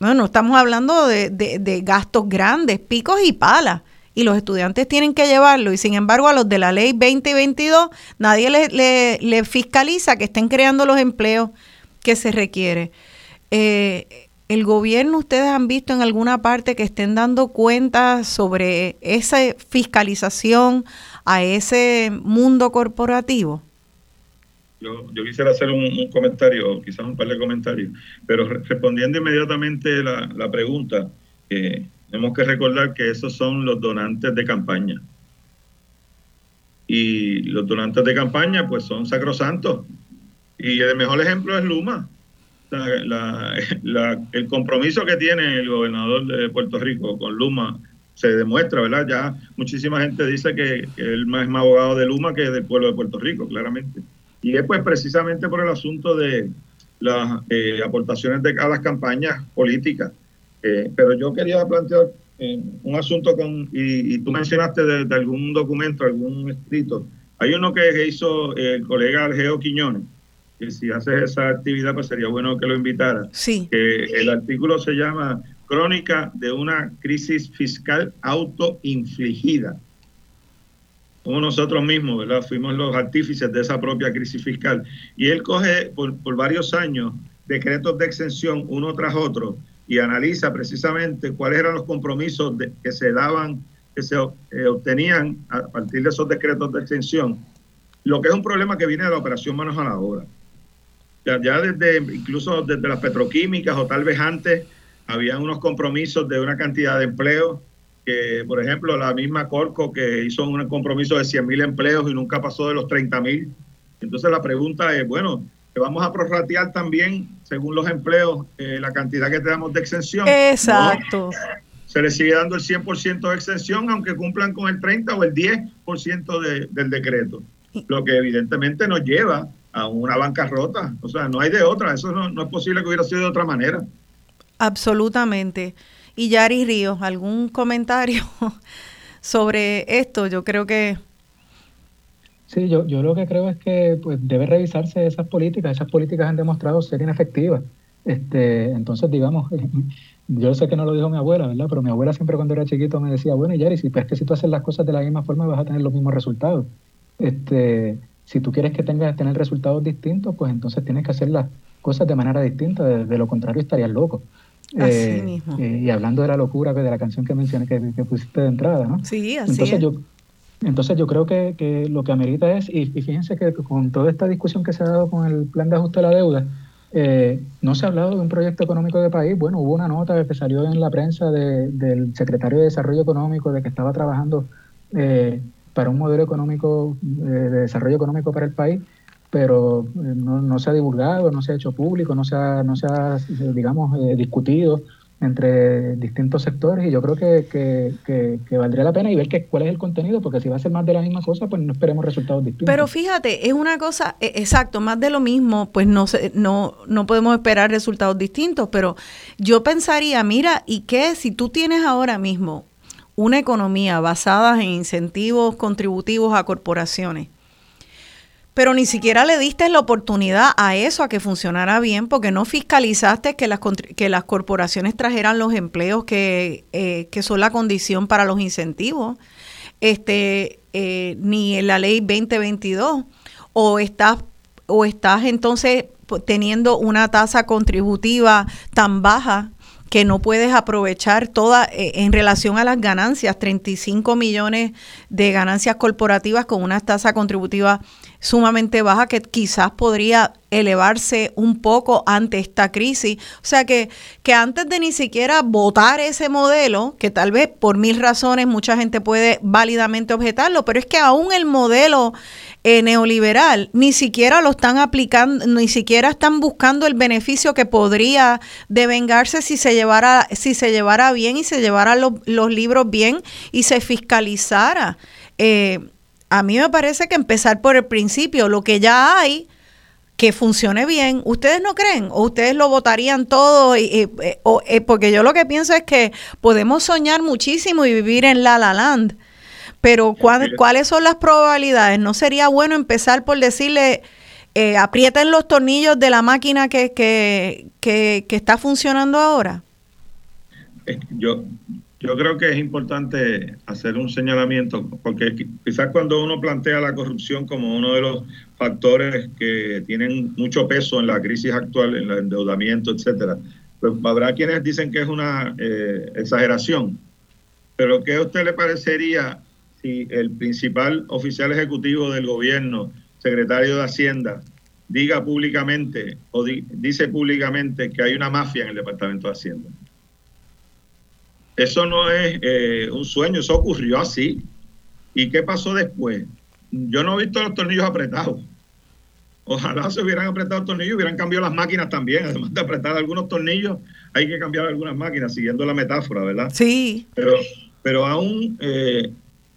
No, no estamos hablando de, gastos grandes, picos y palas. Y los estudiantes tienen que llevarlo. Y sin embargo, a los de la ley 2022, nadie le, le, fiscaliza que estén creando los empleos que se requiere. Eh, ¿El gobierno ustedes han visto en alguna parte que estén dando cuenta sobre esa fiscalización a ese mundo corporativo? Yo, quisiera hacer un, comentario, quizás un par de comentarios, pero respondiendo inmediatamente la, la pregunta, tenemos que recordar que esos son los donantes de campaña. Y los donantes de campaña, pues son sacrosantos. Y el mejor ejemplo es Luma. El compromiso que tiene el gobernador de Puerto Rico con Luma se demuestra, ¿verdad? Ya muchísima gente dice que, que él es más abogado de Luma que del pueblo de Puerto Rico, claramente. Y es pues precisamente por el asunto de las eh, aportaciones de cada campañas políticas. Eh, pero yo quería plantear eh, un asunto con, y, tú mencionaste de, algún documento, algún escrito. Hay uno que hizo el colega Algeo Quiñones, que si haces esa actividad, pues sería bueno que lo invitara. Sí. Que el artículo se llama Crónica de una crisis fiscal autoinfligida como nosotros mismos, ¿verdad? Fuimos los artífices de esa propia crisis fiscal. Y él coge por, varios años decretos de exención uno tras otro y analiza precisamente cuáles eran los compromisos que se daban, que se eh, obtenían a partir de esos decretos de exención. Lo que es un problema que viene de la operación manos a la obra. Ya, desde, incluso desde las petroquímicas o tal vez antes, había unos compromisos de una cantidad de empleos que, por ejemplo, la misma Corco que hizo un compromiso de 100 mil empleos y nunca pasó de los 30 mil. Entonces la pregunta es, bueno, ¿te vamos a prorratear también, según los empleos, eh, la cantidad que te damos de exención? Exacto. Se le sigue dando el 100% de exención, aunque cumplan con el 30 o el 10% de, del decreto. Lo que evidentemente nos lleva a una bancarrota. O sea, no hay de otra. Eso no, no es posible que hubiera sido de otra manera. Absolutamente. Y Yari Ríos, ¿algún comentario sobre esto? Yo creo que Sí, yo, yo lo que creo es que pues, debe revisarse esas políticas. Esas políticas han demostrado ser inefectivas. Este, entonces, digamos, yo sé que no lo dijo mi abuela, ¿verdad? Pero mi abuela siempre cuando era chiquito me decía, bueno, Jerry, si es que si tú haces las cosas de la misma forma vas a tener los mismos resultados. Este, si tú quieres que tengas tener resultados distintos, pues entonces tienes que hacer las cosas de manera distinta. De, lo contrario estarías loco. Así eh, mismo. y hablando de la locura de la canción que mencioné, que, que pusiste de entrada, ¿no? Sí, así entonces es. Yo, entonces yo creo que, lo que amerita es, y, fíjense que con toda esta discusión que se ha dado con el plan de ajuste de la deuda, eh, no se ha hablado de un proyecto económico de país. Bueno, hubo una nota que salió en la prensa del secretario de Desarrollo Económico de que estaba trabajando eh, para un modelo económico eh, de desarrollo económico para el país, pero no, no, se ha divulgado, no se ha hecho público, no se ha, no se ha digamos, discutido entre distintos sectores y yo creo que, que, valdría la pena y ver que, cuál es el contenido, porque si va a ser más de la misma cosa, pues no esperemos resultados distintos. Pero fíjate, es una cosa, e, exacto, más de lo mismo, pues no, no, no podemos esperar resultados distintos, pero yo pensaría, mira, ¿y qué si tú tienes ahora mismo una economía basada en incentivos contributivos a corporaciones? pero ni siquiera le diste la oportunidad a eso, a que funcionara bien, porque no fiscalizaste que las, que las corporaciones trajeran los empleos que, eh, que son la condición para los incentivos, este, eh, ni en la ley 2022, o estás, o estás entonces teniendo una tasa contributiva tan baja que no puedes aprovechar toda eh, en relación a las ganancias, 35 millones de ganancias corporativas con una tasa contributiva sumamente baja que quizás podría elevarse un poco ante esta crisis. O sea que, que antes de ni siquiera votar ese modelo, que tal vez por mil razones mucha gente puede válidamente objetarlo, pero es que aún el modelo eh, neoliberal ni siquiera lo están aplicando, ni siquiera están buscando el beneficio que podría devengarse si se llevara, si se llevara bien y se llevara los, los libros bien y se fiscalizara. Eh, a mí me parece que empezar por el principio, lo que ya hay, que funcione bien. ¿Ustedes no creen? ¿O ustedes lo votarían todo? Y, eh, porque yo lo que pienso es que podemos soñar muchísimo y vivir en La La Land, pero ¿cuáles son las probabilidades? ¿No sería bueno empezar por decirle, eh, aprieten los tornillos de la máquina que, que, que, que está funcionando ahora? Yo, yo creo que es importante hacer un señalamiento, porque quizás cuando uno plantea la corrupción como uno de los factores que tienen mucho peso en la crisis actual, en el endeudamiento, etcétera, pues habrá quienes dicen que es una eh, exageración. Pero ¿qué a usted le parecería si el principal oficial ejecutivo del gobierno, secretario de Hacienda, diga públicamente o dice públicamente que hay una mafia en el Departamento de Hacienda? Eso no es eh, un sueño, eso ocurrió así. ¿Y qué pasó después? Yo no he visto los tornillos apretados. Ojalá se hubieran apretado los tornillos, hubieran cambiado las máquinas también. Además de apretar algunos tornillos, hay que cambiar algunas máquinas, siguiendo la metáfora, ¿verdad? Sí. Pero, pero aún, eh,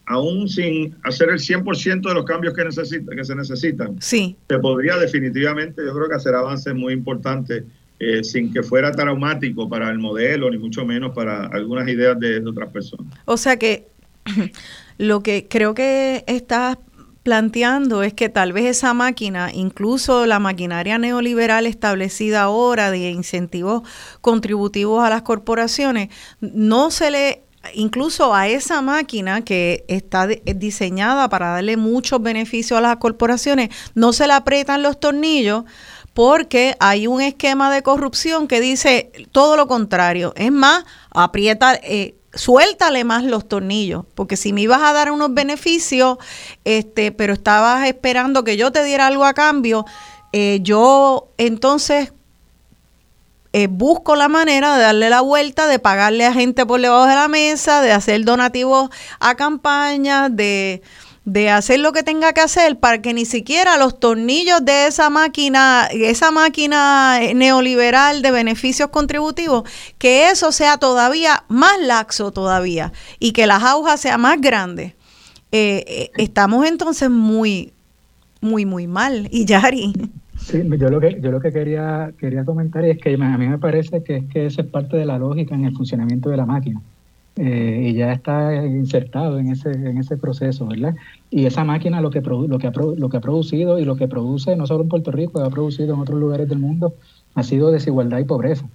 aún sin hacer el 100% de los cambios que, necesita, que se necesitan, sí. se podría definitivamente, yo creo que hacer avances muy importantes eh, sin que fuera traumático para el modelo, ni mucho menos para algunas ideas de, otras personas. O sea que lo que creo que estás planteando es que tal vez esa máquina, incluso la maquinaria neoliberal establecida ahora de incentivos contributivos a las corporaciones, no se le incluso a esa máquina que está diseñada para darle muchos beneficios a las corporaciones, no se le aprietan los tornillos porque hay un esquema de corrupción que dice todo lo contrario. Es más, aprieta, eh, suéltale más los tornillos, porque si me ibas a dar unos beneficios, este, pero estabas esperando que yo te diera algo a cambio, eh, yo entonces eh, busco la manera de darle la vuelta, de pagarle a gente por debajo de la mesa, de hacer donativos a campañas, de de hacer lo que tenga que hacer para que ni siquiera los tornillos de esa máquina, esa máquina neoliberal de beneficios contributivos, que eso sea todavía más laxo todavía y que las agujas sea más grande. Eh, eh, estamos entonces muy, muy, muy mal. Y Yari. Sí, yo lo que, yo lo que quería, quería comentar es que a mí me parece que es que eso es parte de la lógica en el funcionamiento de la máquina. eh, y ya está insertado en ese, en ese proceso, ¿verdad? Y esa máquina lo que, lo, que ha, producido y lo que produce, no solo en Puerto Rico, ha producido en otros lugares del mundo, ha sido desigualdad y pobreza.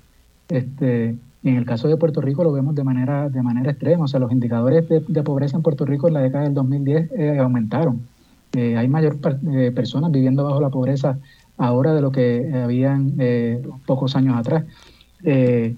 Este, en el caso de Puerto Rico lo vemos de manera, de manera extrema, o sea, los indicadores de, pobreza en Puerto Rico en la década del 2010 eh, aumentaron. Eh, hay mayor eh, personas viviendo bajo la pobreza ahora de lo que habían eh, pocos años atrás. Eh,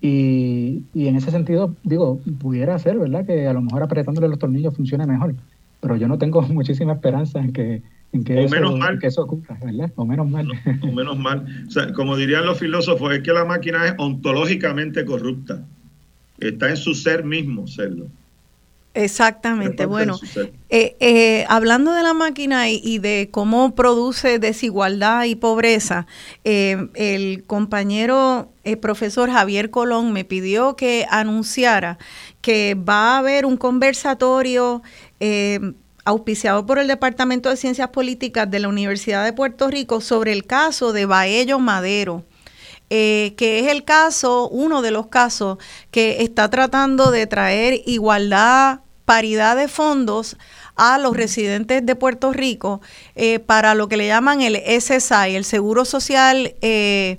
y, y en ese sentido, digo, pudiera ser, ¿verdad? Que a lo mejor apretándole los tornillos funcione mejor, pero yo no tengo muchísima esperanza en que, en que, O eso, menos mal. en que eso ocurra, ¿verdad? O menos mal. o menos mal. O sea, como dirían los filósofos, es que la máquina es ontológicamente corrupta. Está en su ser mismo serlo. Exactamente. Bueno, eh, eh, hablando de la máquina y, y de cómo produce desigualdad y pobreza, eh, el compañero eh, profesor Javier Colón me pidió que anunciara que va a haber un conversatorio eh, auspiciado por el Departamento de Ciencias Políticas de la Universidad de Puerto Rico sobre el caso de Baello Madero eh, que es el caso, uno de los casos que está tratando de traer igualdad, paridad de fondos a los residentes de Puerto Rico eh, para lo que le llaman el SSI, el Seguro Social eh,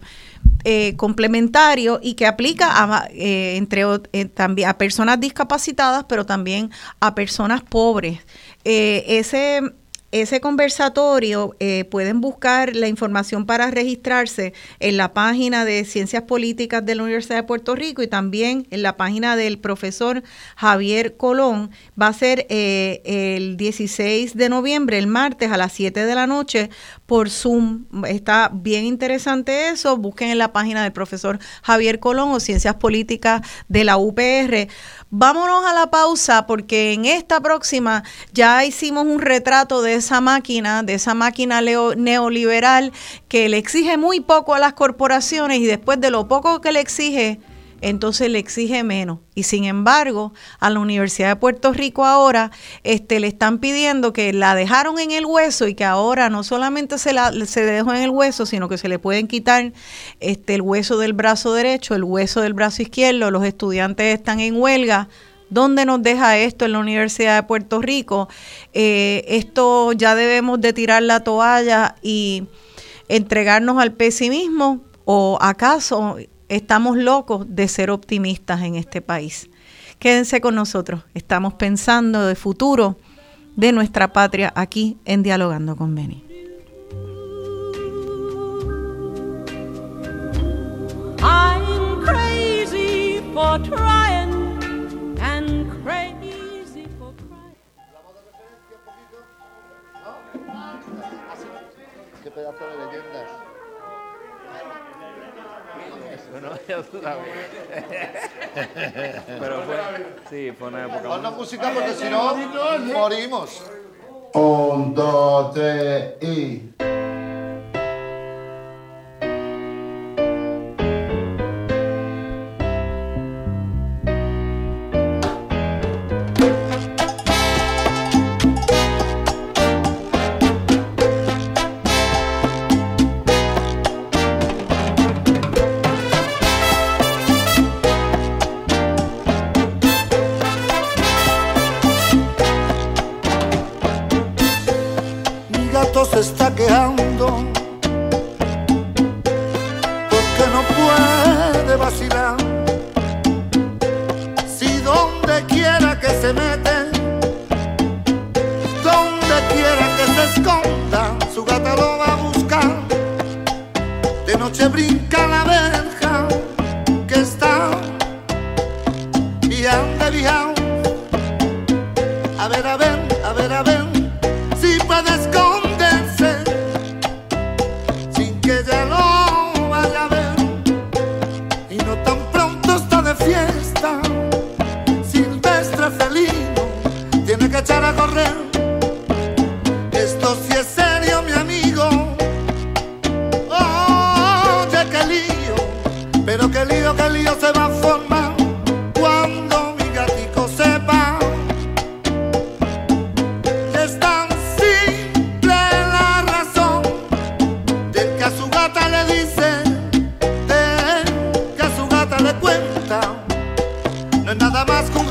eh, complementario y que aplica a, eh, entre eh, también a personas discapacitadas, pero también a personas pobres. Ese ese conversatorio eh, pueden buscar la información para registrarse en la página de Ciencias Políticas de la Universidad de Puerto Rico y también en la página del profesor Javier Colón. Va a ser eh, el 16 de noviembre, el martes a las 7 de la noche por Zoom. Está bien interesante eso. Busquen en la página del profesor Javier Colón o Ciencias Políticas de la UPR. Vámonos a la pausa porque en esta próxima ya hicimos un retrato de esa máquina, de esa máquina neoliberal que le exige muy poco a las corporaciones y después de lo poco que le exige, entonces le exige menos. Y sin embargo, a la Universidad de Puerto Rico ahora este, le están pidiendo que la dejaron en el hueso y que ahora no solamente se, la, se dejó en el hueso, sino que se le pueden quitar este, el hueso del brazo derecho, el hueso del brazo izquierdo. Los estudiantes están en huelga. ¿Dónde nos deja esto en la Universidad de Puerto Rico? Eh, esto ya debemos de tirar la toalla y entregarnos al pesimismo o acaso estamos locos de ser optimistas en este país. Quédense con nosotros, estamos pensando de futuro de nuestra patria aquí en Dialogando con Beni. I'm Bueno, ya tú sabes. Pero fue, sí, fue una época Pon la música porque si no, morimos. Un, dos, tres y.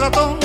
ratón,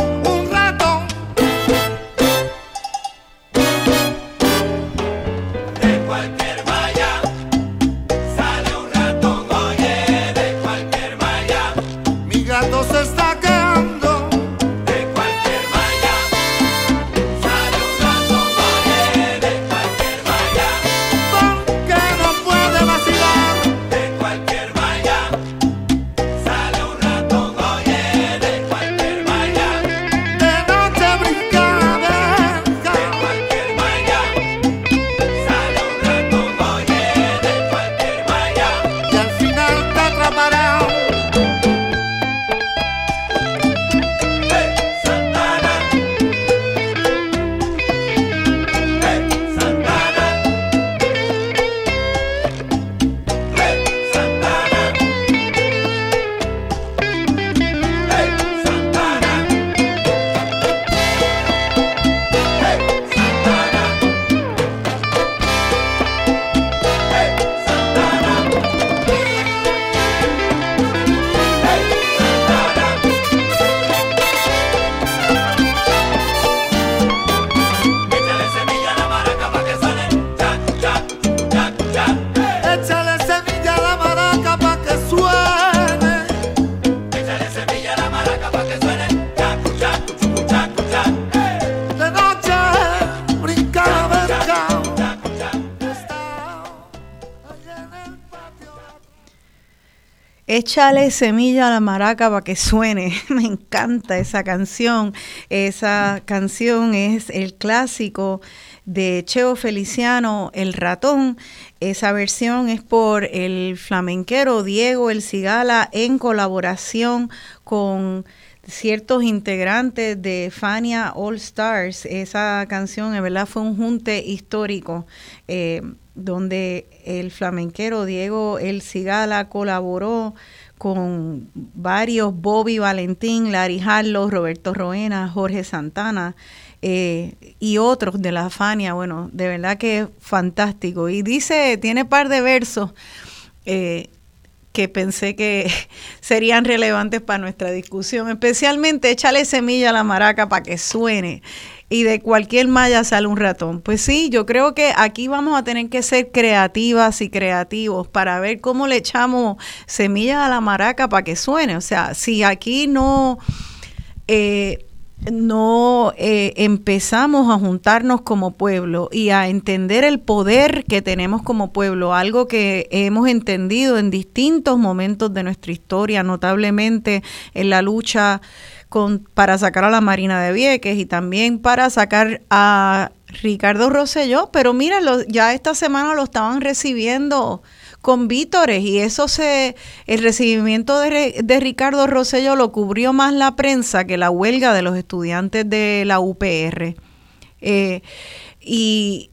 Échale semilla a la maraca para que suene. Me encanta esa canción. Esa canción es el clásico de Cheo Feliciano, El Ratón. Esa versión es por el flamenquero Diego El Cigala en colaboración con ciertos integrantes de Fania All Stars. Esa canción, en verdad, fue un junte histórico eh, donde el flamenquero Diego El Cigala colaboró con varios, Bobby Valentín, Larry Harlow, Roberto Roena, Jorge Santana eh, y otros de la Fania. Bueno, de verdad que es fantástico. Y dice, tiene par de versos. eh, que pensé que serían relevantes para nuestra discusión, especialmente échale semilla a la maraca para que suene y de cualquier malla sale un ratón. Pues sí, yo creo que aquí vamos a tener que ser creativas y creativos para ver cómo le echamos semilla a la maraca para que suene. O sea, si aquí no... eh, no eh, empezamos a juntarnos como pueblo y a entender el poder que tenemos como pueblo, algo que hemos entendido en distintos momentos de nuestra historia, notablemente en la lucha con, para sacar a la Marina de Vieques y también para sacar a Ricardo Rosselló, pero mira, ya esta semana lo estaban recibiendo con vítores y eso se el recibimiento de, de Ricardo Rosselló lo cubrió más la prensa que la huelga de los estudiantes de la UPR. Eh, y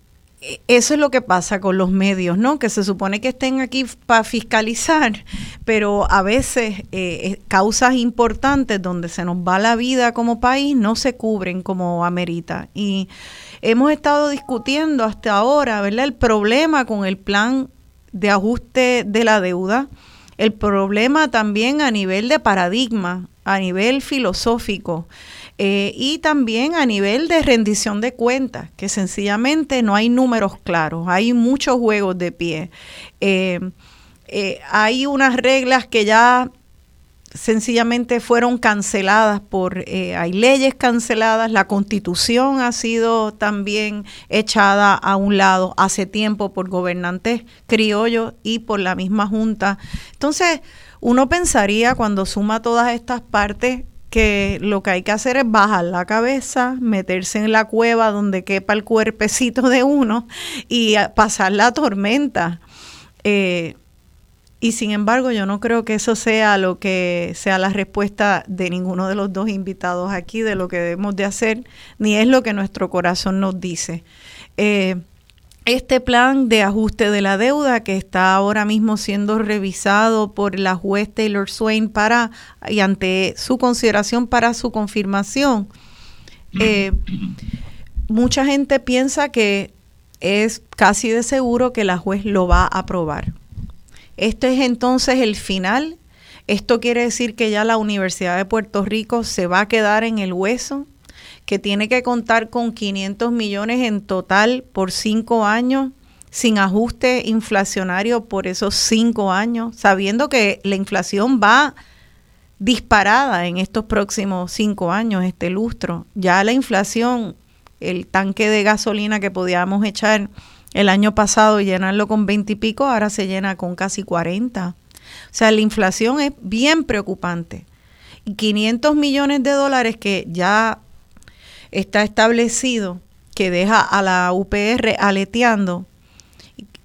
eso es lo que pasa con los medios, ¿no? Que se supone que estén aquí para fiscalizar, pero a veces eh, eh, causas importantes donde se nos va la vida como país no se cubren como amerita. Y hemos estado discutiendo hasta ahora, ¿verdad? El problema con el plan de ajuste de la deuda, el problema también a nivel de paradigma, a nivel filosófico eh, y también a nivel de rendición de cuentas, que sencillamente no hay números claros, hay muchos juegos de pie. Eh, eh, hay unas reglas que ya sencillamente fueron canceladas por, hay leyes canceladas, la constitución ha sido también echada a un lado hace tiempo por gobernantes criollos y por la misma junta. Entonces, uno pensaría cuando suma todas estas partes que lo que hay que hacer es bajar la cabeza, meterse en la cueva donde quepa el cuerpecito de uno y a- pasar la tormenta. Eh, y sin embargo, yo no creo que eso sea lo que sea la respuesta de ninguno de los dos invitados aquí de lo que debemos de hacer, ni es lo que nuestro corazón nos dice. Eh, este plan de ajuste de la deuda que está ahora mismo siendo revisado por la juez Taylor Swain para y ante su consideración para su confirmación, eh, mucha gente piensa que es casi de seguro que la juez lo va a aprobar. Este es entonces el final Esto quiere decir que ya la Universidad de Puerto Rico se va a quedar en el hueso, que tiene que contar con 500 millones en total por cinco años, sin ajuste inflacionario por esos cinco años, sabiendo que la inflación va disparada en estos próximos cinco años, este lustro. Ya la inflación, el tanque de gasolina que podíamos echar el año pasado y llenarlo con 20 y pico, ahora se llena con casi 40. O sea, la inflación es bien preocupante. Y 500 millones de dólares que ya está establecido que deja a la UPR aleteando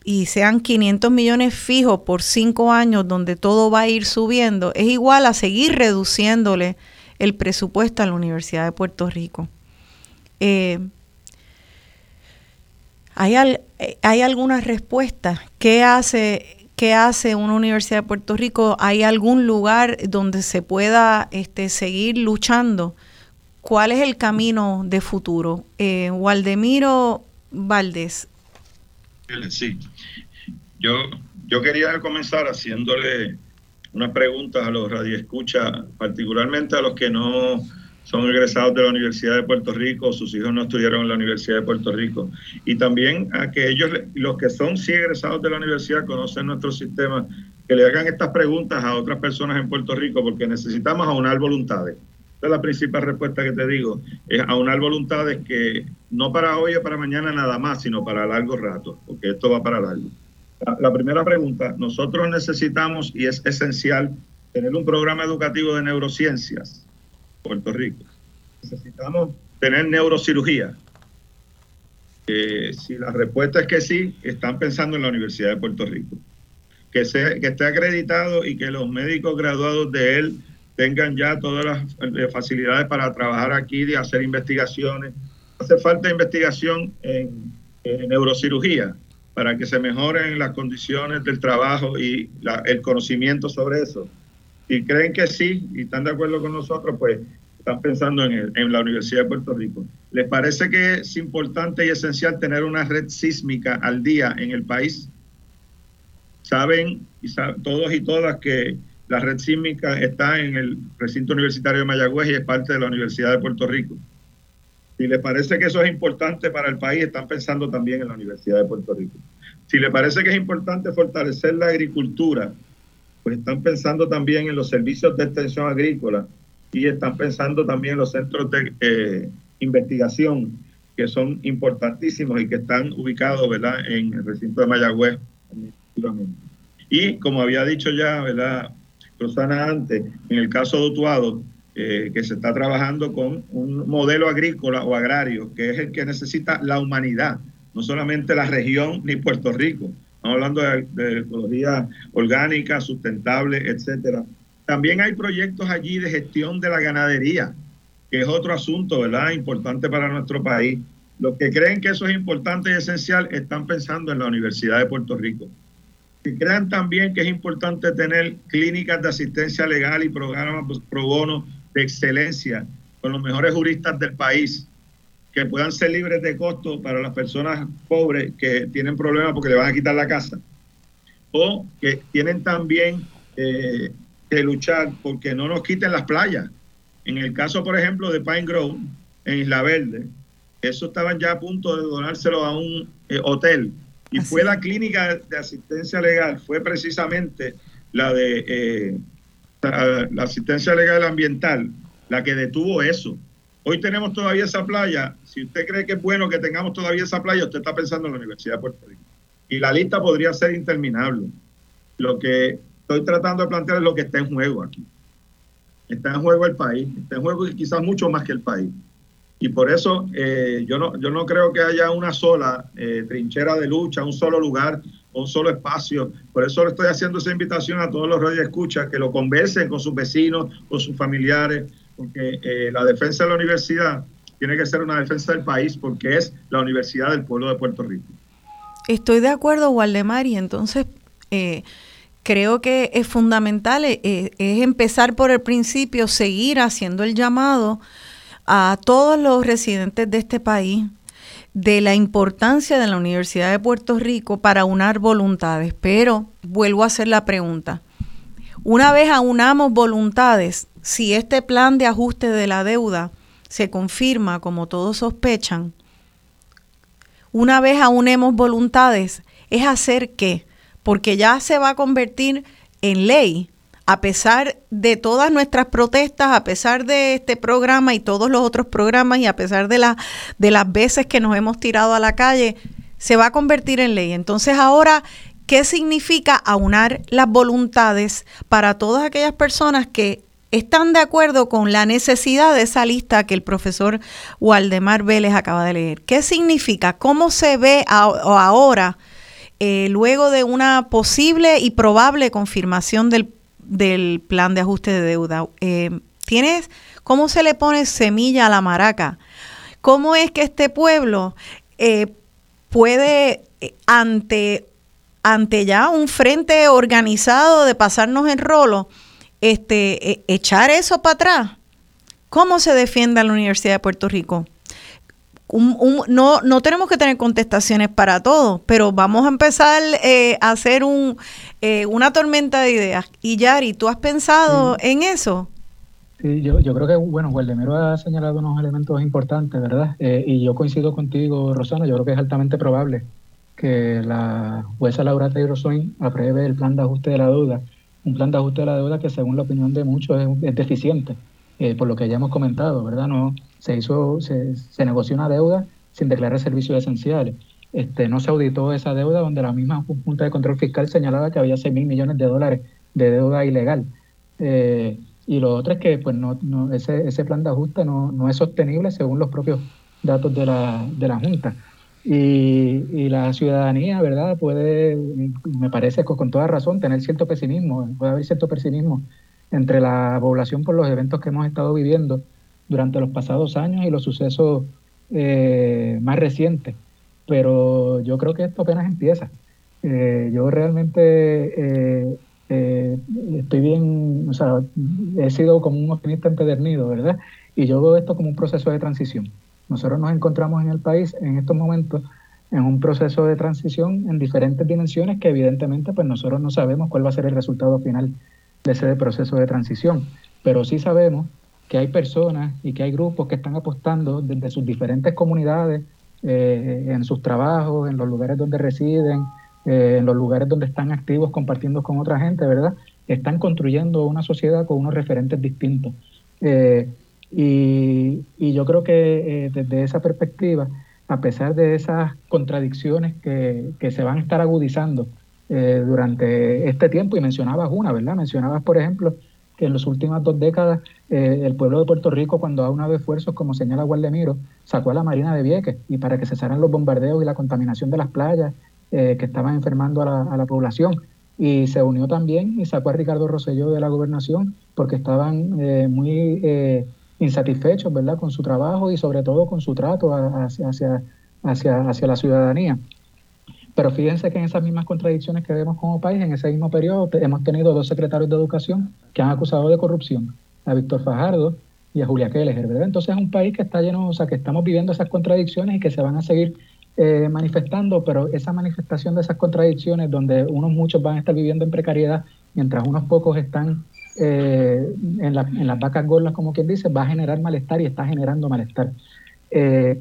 y sean 500 millones fijos por cinco años donde todo va a ir subiendo, es igual a seguir reduciéndole el presupuesto a la Universidad de Puerto Rico. Eh, ¿hay, ¿Hay alguna respuesta? ¿Qué hace, ¿Qué hace una Universidad de Puerto Rico? ¿Hay algún lugar donde se pueda este, seguir luchando? ¿Cuál es el camino de futuro? Eh, Waldemiro Valdés. Sí, yo, yo quería comenzar haciéndole unas preguntas a los radioescuchas, particularmente a los que no son egresados de la Universidad de Puerto Rico, sus hijos no estudiaron en la Universidad de Puerto Rico, y también a que ellos, los que son sí egresados de la universidad, conocen nuestro sistema, que le hagan estas preguntas a otras personas en Puerto Rico, porque necesitamos aunar voluntades. Es la principal respuesta que te digo, es aunar voluntades que no para hoy o para mañana nada más, sino para largo rato, porque esto va para largo. La, primera pregunta, nosotros necesitamos y es esencial tener un programa educativo de neurociencias, Puerto Rico. Necesitamos tener neurocirugía. Si la respuesta es que sí, están pensando en la Universidad de Puerto Rico. Que, sea, que esté acreditado y que los médicos graduados de él tengan ya todas las eh, facilidades para trabajar aquí y hacer investigaciones. Hace falta investigación en, neurocirugía para que se mejoren las condiciones del trabajo y el conocimiento sobre eso. Si creen que sí y están de acuerdo con nosotros, pues están pensando en, la Universidad de Puerto Rico. ¿Les parece que es importante y esencial tener una red sísmica al día en el país? Saben, y saben todos y todas que la red sísmica está en el recinto universitario de Mayagüez y es parte de la Universidad de Puerto Rico. Si les parece que eso es importante para el país, están pensando también en la Universidad de Puerto Rico. Si les parece que es importante fortalecer la agricultura, pues están pensando también en los servicios de extensión agrícola y están pensando también en los centros de eh, investigación que son importantísimos y que están ubicados ¿verdad? en el recinto de Mayagüez. Y como había dicho ya, ¿verdad? Rosana antes, en el caso de Utuado, eh, que se está trabajando con un modelo agrícola o agrario, que es el que necesita la humanidad, no solamente la región ni Puerto Rico. Estamos hablando de, de ecología orgánica, sustentable, etcétera. También hay proyectos allí de gestión de la ganadería, que es otro asunto, ¿verdad? Importante para nuestro país. Los que creen que eso es importante y esencial están pensando en la Universidad de Puerto Rico. Crean también que es importante tener clínicas de asistencia legal y programas pro bono de excelencia con los mejores juristas del país, que puedan ser libres de costo para las personas pobres que tienen problemas porque le van a quitar la casa, o que tienen también eh, que luchar porque no nos quiten las playas. En el caso, por ejemplo, de Pine Grove, en Isla Verde, eso estaban ya a punto de donárselo a un eh, hotel. Y Así. fue la clínica de asistencia legal, fue precisamente la de eh, la asistencia legal ambiental, la que detuvo eso. Hoy tenemos todavía esa playa. Si usted cree que es bueno que tengamos todavía esa playa, usted está pensando en la Universidad de Puerto Rico. Y la lista podría ser interminable. Lo que estoy tratando de plantear es lo que está en juego aquí. Está en juego el país, está en juego quizás mucho más que el país. Y por eso eh, yo, no, yo no creo que haya una sola eh, trinchera de lucha, un solo lugar, un solo espacio. Por eso le estoy haciendo esa invitación a todos los radioescuchas que lo conversen con sus vecinos, con sus familiares, porque eh, la defensa de la universidad tiene que ser una defensa del país porque es la universidad del pueblo de Puerto Rico. Estoy de acuerdo, Waldemar, y entonces eh, creo que es fundamental, eh, es empezar por el principio, seguir haciendo el llamado a todos los residentes de este país de la importancia de la Universidad de Puerto Rico para unar voluntades. Pero vuelvo a hacer la pregunta. Una vez aunamos voluntades, si este plan de ajuste de la deuda se confirma como todos sospechan, una vez aunemos voluntades, es hacer qué? Porque ya se va a convertir en ley, a pesar de todas nuestras protestas, a pesar de este programa y todos los otros programas y a pesar de, de las veces que nos hemos tirado a la calle, se va a convertir en ley. Entonces ahora, ¿qué significa aunar las voluntades para todas aquellas personas que están de acuerdo con la necesidad de esa lista que el profesor Waldemar Vélez acaba de leer. ¿Qué significa? ¿Cómo se ve ahora, eh, luego de una posible y probable confirmación del, plan de ajuste de deuda? Eh, ¿Tienes cómo se le pone semilla a la maraca? ¿Cómo es que este pueblo eh, puede, ante, ante ya un frente organizado de pasarnos en rolo, este, e, echar eso para atrás. ¿Cómo se defiende la Universidad de Puerto Rico? no, no tenemos que tener contestaciones para todo, pero vamos a empezar eh, a hacer un, eh, una tormenta de ideas. Y Yari, ¿tú has pensado en eso? Sí, yo, yo creo que, bueno, Gualdemiro ha señalado unos elementos importantes, ¿verdad? Eh, y yo coincido contigo, Rosana, yo creo que es altamente probable que la jueza Laura Taylor Swain apruebe el plan de ajuste de la deuda un plan de ajuste de la deuda que según la opinión de muchos es, deficiente, eh, por lo que ya hemos comentado, ¿verdad? No, se hizo, se, negoció una deuda sin declarar servicios esenciales. Este, no se auditó esa deuda donde la misma Junta de Control Fiscal señalaba que había 6 mil millones de dólares de deuda ilegal. Eh, y lo otro es que pues no, no, ese, ese plan de ajuste no, no es sostenible según los propios datos de la, de la Junta. Y, la ciudadanía, ¿verdad? Puede, me parece con toda razón, tener cierto pesimismo, puede haber cierto pesimismo entre la población por los eventos que hemos estado viviendo durante los pasados años y los sucesos eh, más recientes. Pero yo creo que esto apenas empieza. Eh, yo realmente eh, estoy bien, o sea, he sido como un optimista empedernido, ¿verdad? Y yo veo esto como un proceso de transición. Nosotros nos encontramos en el país en estos momentos en un proceso de transición en diferentes dimensiones que evidentemente pues nosotros no sabemos cuál va a ser el resultado final de ese proceso de transición, pero sí sabemos que hay personas y que hay grupos que están apostando desde sus diferentes comunidades, eh, en sus trabajos, en los lugares donde residen, eh, en los lugares donde están activos compartiendo con otra gente, ¿verdad? Están construyendo una sociedad con unos referentes distintos. Eh, y, yo creo que eh, desde esa perspectiva, a pesar de esas contradicciones que, se van a estar agudizando durante este tiempo, y mencionabas una, ¿verdad? Mencionabas, por ejemplo, que en las últimas dos décadas eh, el pueblo de Puerto Rico, cuando ha unado esfuerzos, como señala Guardemiro, sacó a la Marina de Vieques y para que cesaran los bombardeos y la contaminación de las playas que estaban enfermando a la, a la población y se unió también y sacó a Ricardo Rosselló de la gobernación porque estaban muy insatisfechos, ¿verdad?, con su trabajo y sobre todo con su trato hacia, hacia, hacia, hacia la ciudadanía. Pero fíjense que en esas mismas contradicciones que vemos como país, en ese mismo periodo hemos tenido dos secretarios de educación que han acusado de corrupción, a Víctor Fajardo y a Julia Keller, ¿verdad? Entonces es un país que está lleno, o sea, que estamos viviendo esas contradicciones y que se van a seguir eh, manifestando, pero esa manifestación de esas contradicciones, donde unos muchos van a estar viviendo en precariedad, mientras unos pocos están eh, en, las vacas gordas, como quien dice, va a generar malestar y está generando malestar. Eh,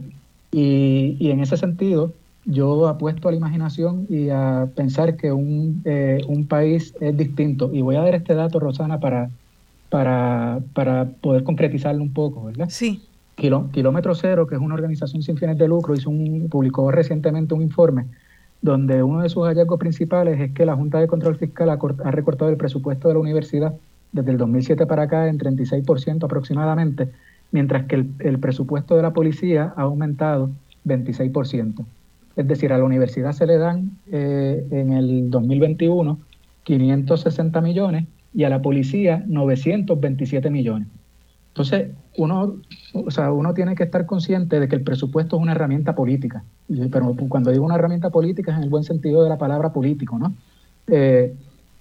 y, en ese sentido, yo apuesto a la imaginación y a pensar que un, eh, un país es distinto. Y voy a dar este dato, Rosana, para, para, para poder concretizarlo un poco, ¿verdad? Sí. Kilómetro Cero, que es una organización sin fines de lucro, hizo un, publicó recientemente un informe donde uno de sus hallazgos principales es que la Junta de Control Fiscal ha recortado el presupuesto de la universidad desde el 2007 para acá en 36% aproximadamente, mientras que el, presupuesto de la policía ha aumentado 26%. Es decir, a la universidad se le dan eh, en el 2021 560 millones y a la policía 927 millones. Entonces, uno, o sea, uno tiene que estar consciente de que el presupuesto es una herramienta política. Pero cuando digo una herramienta política es en el buen sentido de la palabra político, ¿no? Eh,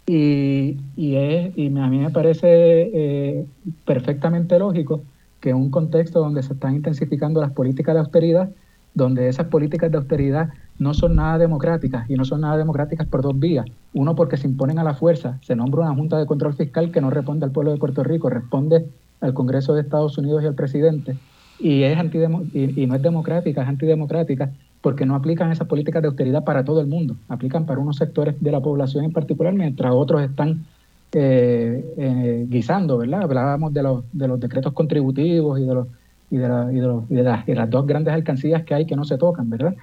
y, es, y a mí me parece eh, perfectamente lógico que en un contexto donde se están intensificando las políticas de austeridad, donde esas políticas de austeridad no son nada democráticas y no son nada democráticas por dos vías. Uno, porque se imponen a la fuerza, se nombra una Junta de Control Fiscal que no responde al pueblo de Puerto Rico, responde al Congreso de Estados Unidos y al presidente, y, es y, y no es democrática, es antidemocrática porque no aplican esas políticas de austeridad para todo el mundo, aplican para unos sectores de la población en particular, mientras otros están eh, eh, guisando, ¿verdad? Hablábamos de los, de los decretos contributivos y de los y de, la, y, de las, dos grandes alcancías que hay que no se tocan, ¿verdad?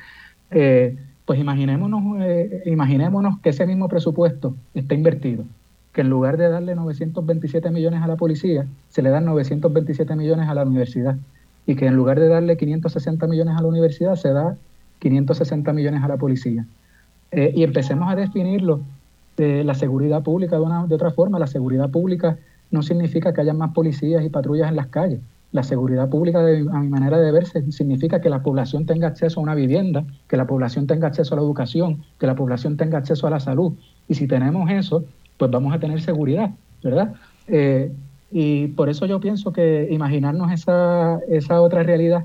Eh, pues imaginémonos, eh, imaginémonos que ese mismo presupuesto está invertido, que en lugar de darle 927 millones a la policía, se le dan 927 millones a la universidad, y que en lugar de darle 560 millones a la universidad, se da 560 millones a la policía. Eh, y empecemos a definirlo de la seguridad pública de, una, de otra forma. La seguridad pública no significa que haya más policías y patrullas en las calles. La seguridad pública, a mi manera de ver, significa que la población tenga acceso a una vivienda, que la población tenga acceso a la educación, que la población tenga acceso a la salud. Y si tenemos eso, pues vamos a tener seguridad, ¿verdad? Eh, y por eso yo pienso que imaginarnos esa, esa otra realidad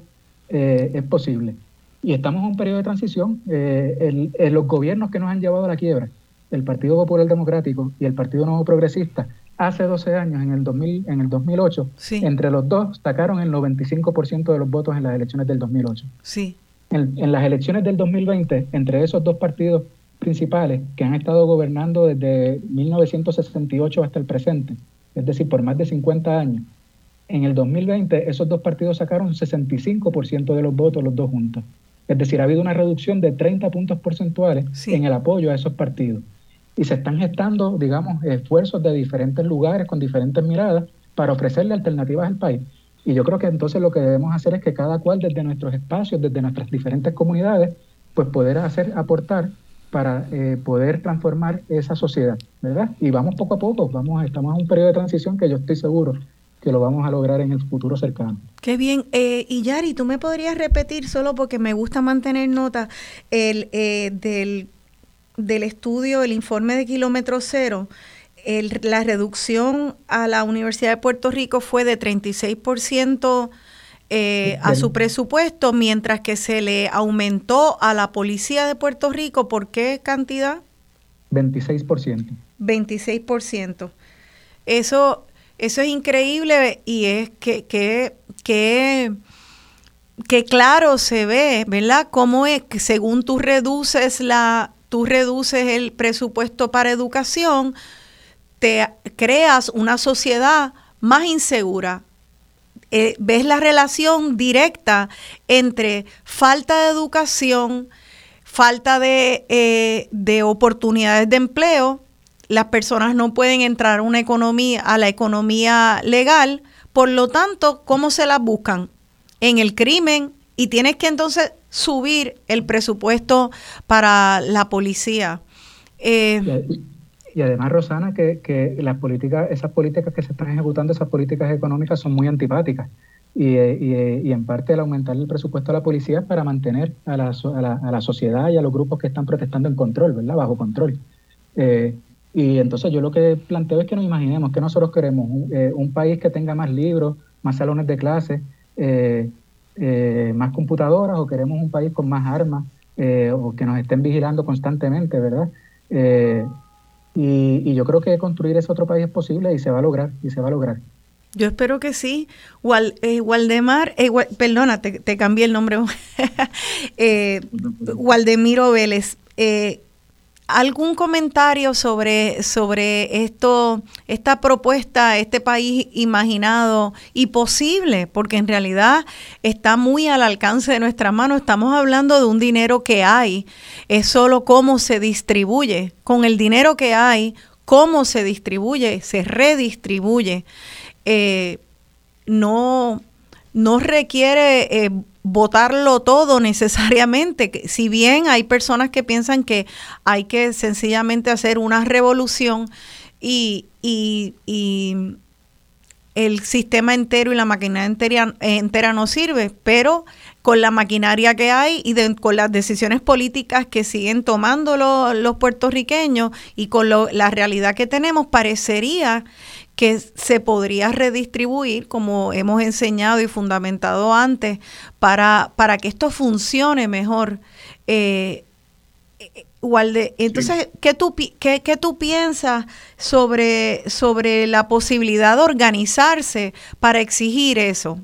eh, es posible. Y estamos en un periodo de transición. Eh, el, los gobiernos que nos han llevado a la quiebra, el Partido Popular Democrático y el Partido Nuevo Progresista, hace 12 años, en el, 2000, en el 2008, Sí. entre los dos sacaron el 95% de los votos en las elecciones del 2008. Sí. En, en las elecciones del 2020, entre esos dos partidos principales que han estado gobernando desde 1968 hasta el presente, es decir, por más de 50 años, en el 2020 esos dos partidos sacaron 65% de los votos los dos juntos. Es decir, ha habido una reducción de 30 puntos porcentuales Sí. en el apoyo a esos partidos. Y se están gestando, digamos, esfuerzos de diferentes lugares, con diferentes miradas, para ofrecerle alternativas al país. Y yo creo que entonces lo que debemos hacer es que cada cual desde nuestros espacios, desde nuestras diferentes comunidades, pues poder hacer, aportar para eh, poder transformar esa sociedad, ¿verdad? Y vamos poco a poco, vamos, estamos en un periodo de transición que yo estoy seguro que lo vamos a lograr en el futuro cercano. Qué bien. Eh, y Yari, ¿tú me podrías repetir, solo porque me gusta mantener nota, el, eh, del, del estudio, el informe de kilómetro cero? El, la reducción a la Universidad de Puerto Rico fue de 36% eh, a su presupuesto, mientras que se le aumentó a la Policía de Puerto Rico, ¿por qué cantidad? 26%. 26%. Eso, eso es increíble y es que, que, que, que claro se ve, ¿verdad? Cómo es que según tú reduces la, tú reduces el presupuesto para educación, te creas una sociedad más insegura. Eh, ves la relación directa entre falta de educación, falta de, eh, de oportunidades de empleo, las personas no pueden entrar a una economía, a la economía legal, por lo tanto, ¿cómo se las buscan? En el crimen y tienes que entonces subir el presupuesto para la policía. Eh, y, además, Rosana, que, que, las políticas, esas políticas que se están ejecutando, esas políticas económicas son muy antipáticas. Y, y, y en parte el aumentar el presupuesto a la policía es para mantener a la, a, la, a la, sociedad y a los grupos que están protestando en control, ¿verdad? Bajo control. Eh, y entonces yo lo que planteo es que nos imaginemos que nosotros queremos un, eh, un país que tenga más libros, más salones de clase, eh, eh, más computadoras, o queremos un país con más armas, eh, o que nos estén vigilando constantemente, ¿verdad? Eh, y, y, yo creo que construir ese otro país es posible y se va a lograr, y se va a lograr. Yo espero que sí. Wal, Waldemar, Wal, perdona, te, te, cambié el nombre. Waldemiro Vélez, ¿algún comentario sobre, sobre esto, esta propuesta, este país imaginado y posible? Porque en realidad está muy al alcance de nuestra mano. Estamos hablando de un dinero que hay, es solo cómo se distribuye. Con el dinero que hay, cómo se distribuye, se redistribuye. Eh, no, no requiere eh, votarlo todo necesariamente. Si bien hay personas que piensan que hay que sencillamente hacer una revolución y, y, y, el sistema entero y la maquinaria entera, no sirve, pero con la maquinaria que hay y con las decisiones políticas que siguen tomando los puertorriqueños y con la realidad que tenemos, parecería que se podría redistribuir, como hemos enseñado y fundamentado antes, para, para que esto funcione mejor. Eh, Walde, entonces, ¿qué, tú, qué, qué tú piensas sobre, sobre la posibilidad de organizarse para exigir eso?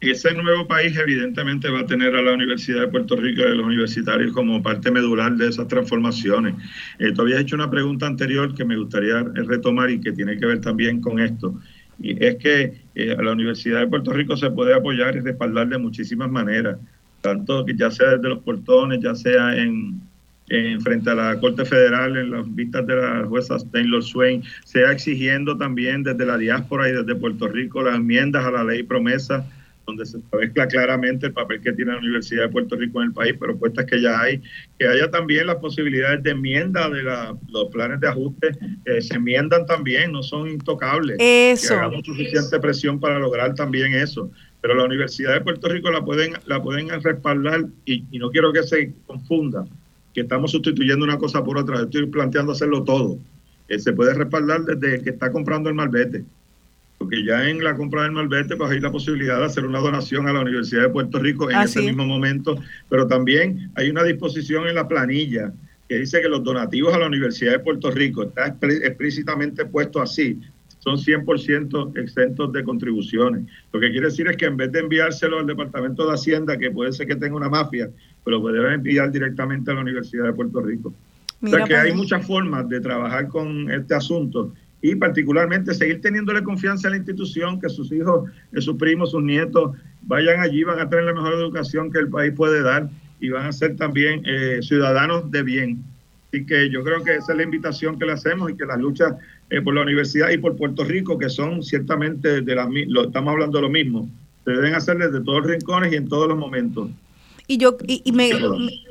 Ese nuevo país evidentemente va a tener a la Universidad de Puerto Rico y a los universitarios como parte medular de esas transformaciones. Eh, tú habías hecho una pregunta anterior que me gustaría retomar y que tiene que ver también con esto. Y es que eh, a la Universidad de Puerto Rico se puede apoyar y respaldar de muchísimas maneras, tanto que ya sea desde los portones, ya sea en, en frente a la Corte Federal, en las vistas de la jueza Taylor Swain, sea exigiendo también desde la diáspora y desde Puerto Rico las enmiendas a la ley promesa donde se mezcla claramente el papel que tiene la Universidad de Puerto Rico en el país, propuestas que ya hay, que haya también las posibilidades de enmienda de los planes de ajuste, que se enmiendan también, no son intocables. Eso. Que hagamos suficiente presión para lograr también eso. Pero la Universidad de Puerto Rico la pueden, la pueden respaldar y, y no quiero que se confunda que estamos sustituyendo una cosa por otra, estoy planteando hacerlo todo. Eh, se puede respaldar desde que está comprando el malvete porque ya en la compra del malvete pues hay la posibilidad de hacer una donación a la Universidad de Puerto Rico en ese mismo momento, pero también hay una disposición en la planilla que dice que los donativos a la Universidad de Puerto Rico, está explícitamente puesto así, son 100% exentos de contribuciones. Lo que quiere decir es que en vez de enviárselo al Departamento de Hacienda, que puede ser que tenga una mafia, pero pues puede enviar directamente a la Universidad de Puerto Rico. o sea que hay muchas formas de trabajar con este asunto y particularmente seguir teniéndole confianza a la institución, que sus hijos, sus primos, sus nietos vayan allí, van a tener la mejor educación que el país puede dar y van a ser también eh, ciudadanos de bien. Así que yo creo que esa es la invitación que le hacemos y que las luchas eh, por la universidad y por Puerto Rico, que son ciertamente de las lo estamos hablando de lo mismo, se deben hacer desde todos los rincones y en todos los momentos. Y yo y, me,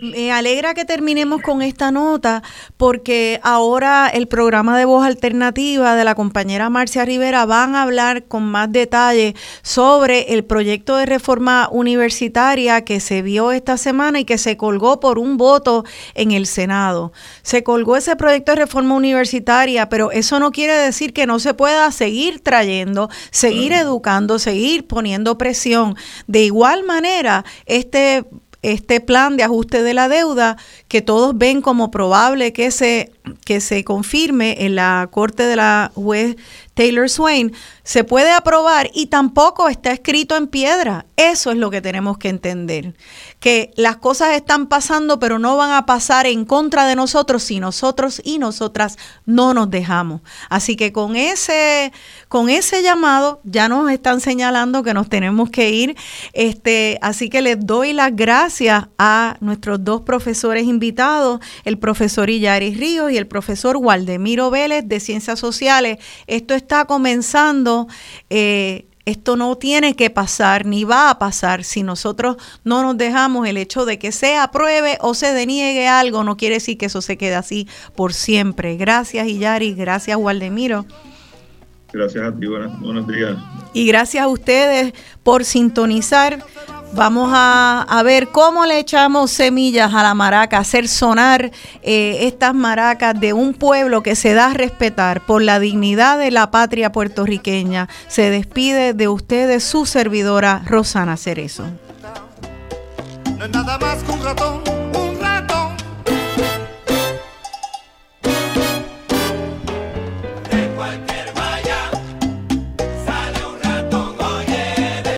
me, alegra que terminemos con esta nota porque ahora el programa de voz alternativa de la compañera Marcia Rivera van a hablar con más detalle sobre el proyecto de reforma universitaria que se vio esta semana y que se colgó por un voto en el Senado. Se colgó ese proyecto de reforma universitaria, pero eso no quiere decir que no se pueda seguir trayendo, seguir educando, seguir poniendo presión. De igual manera, este este plan de ajuste de la deuda que todos ven como probable que se, que se confirme en la corte de la juez Taylor Swain, se puede aprobar y tampoco está escrito en piedra. Eso es lo que tenemos que entender. Que las cosas están pasando, pero no van a pasar en contra de nosotros si nosotros y nosotras no nos dejamos. Así que con ese, con ese llamado ya nos están señalando que nos tenemos que ir. Este, así que les doy las gracias a nuestros dos profesores invitados, el profesor Illaris Ríos y el profesor Waldemiro Vélez de Ciencias Sociales. Esto está comenzando. Eh, esto no tiene que pasar ni va a pasar si nosotros no nos dejamos el hecho de que se apruebe o se deniegue algo, no quiere decir que eso se quede así por siempre. Gracias Iyari, gracias Waldemiro. Gracias a ti, buenos días. Y gracias a ustedes por sintonizar. Vamos a, ver cómo le echamos semillas a la maraca, hacer sonar eh, estas maracas de un pueblo que se da a respetar por la dignidad de la patria puertorriqueña. Se despide de ustedes su servidora Rosana Cerezo. No es nada más que un ratón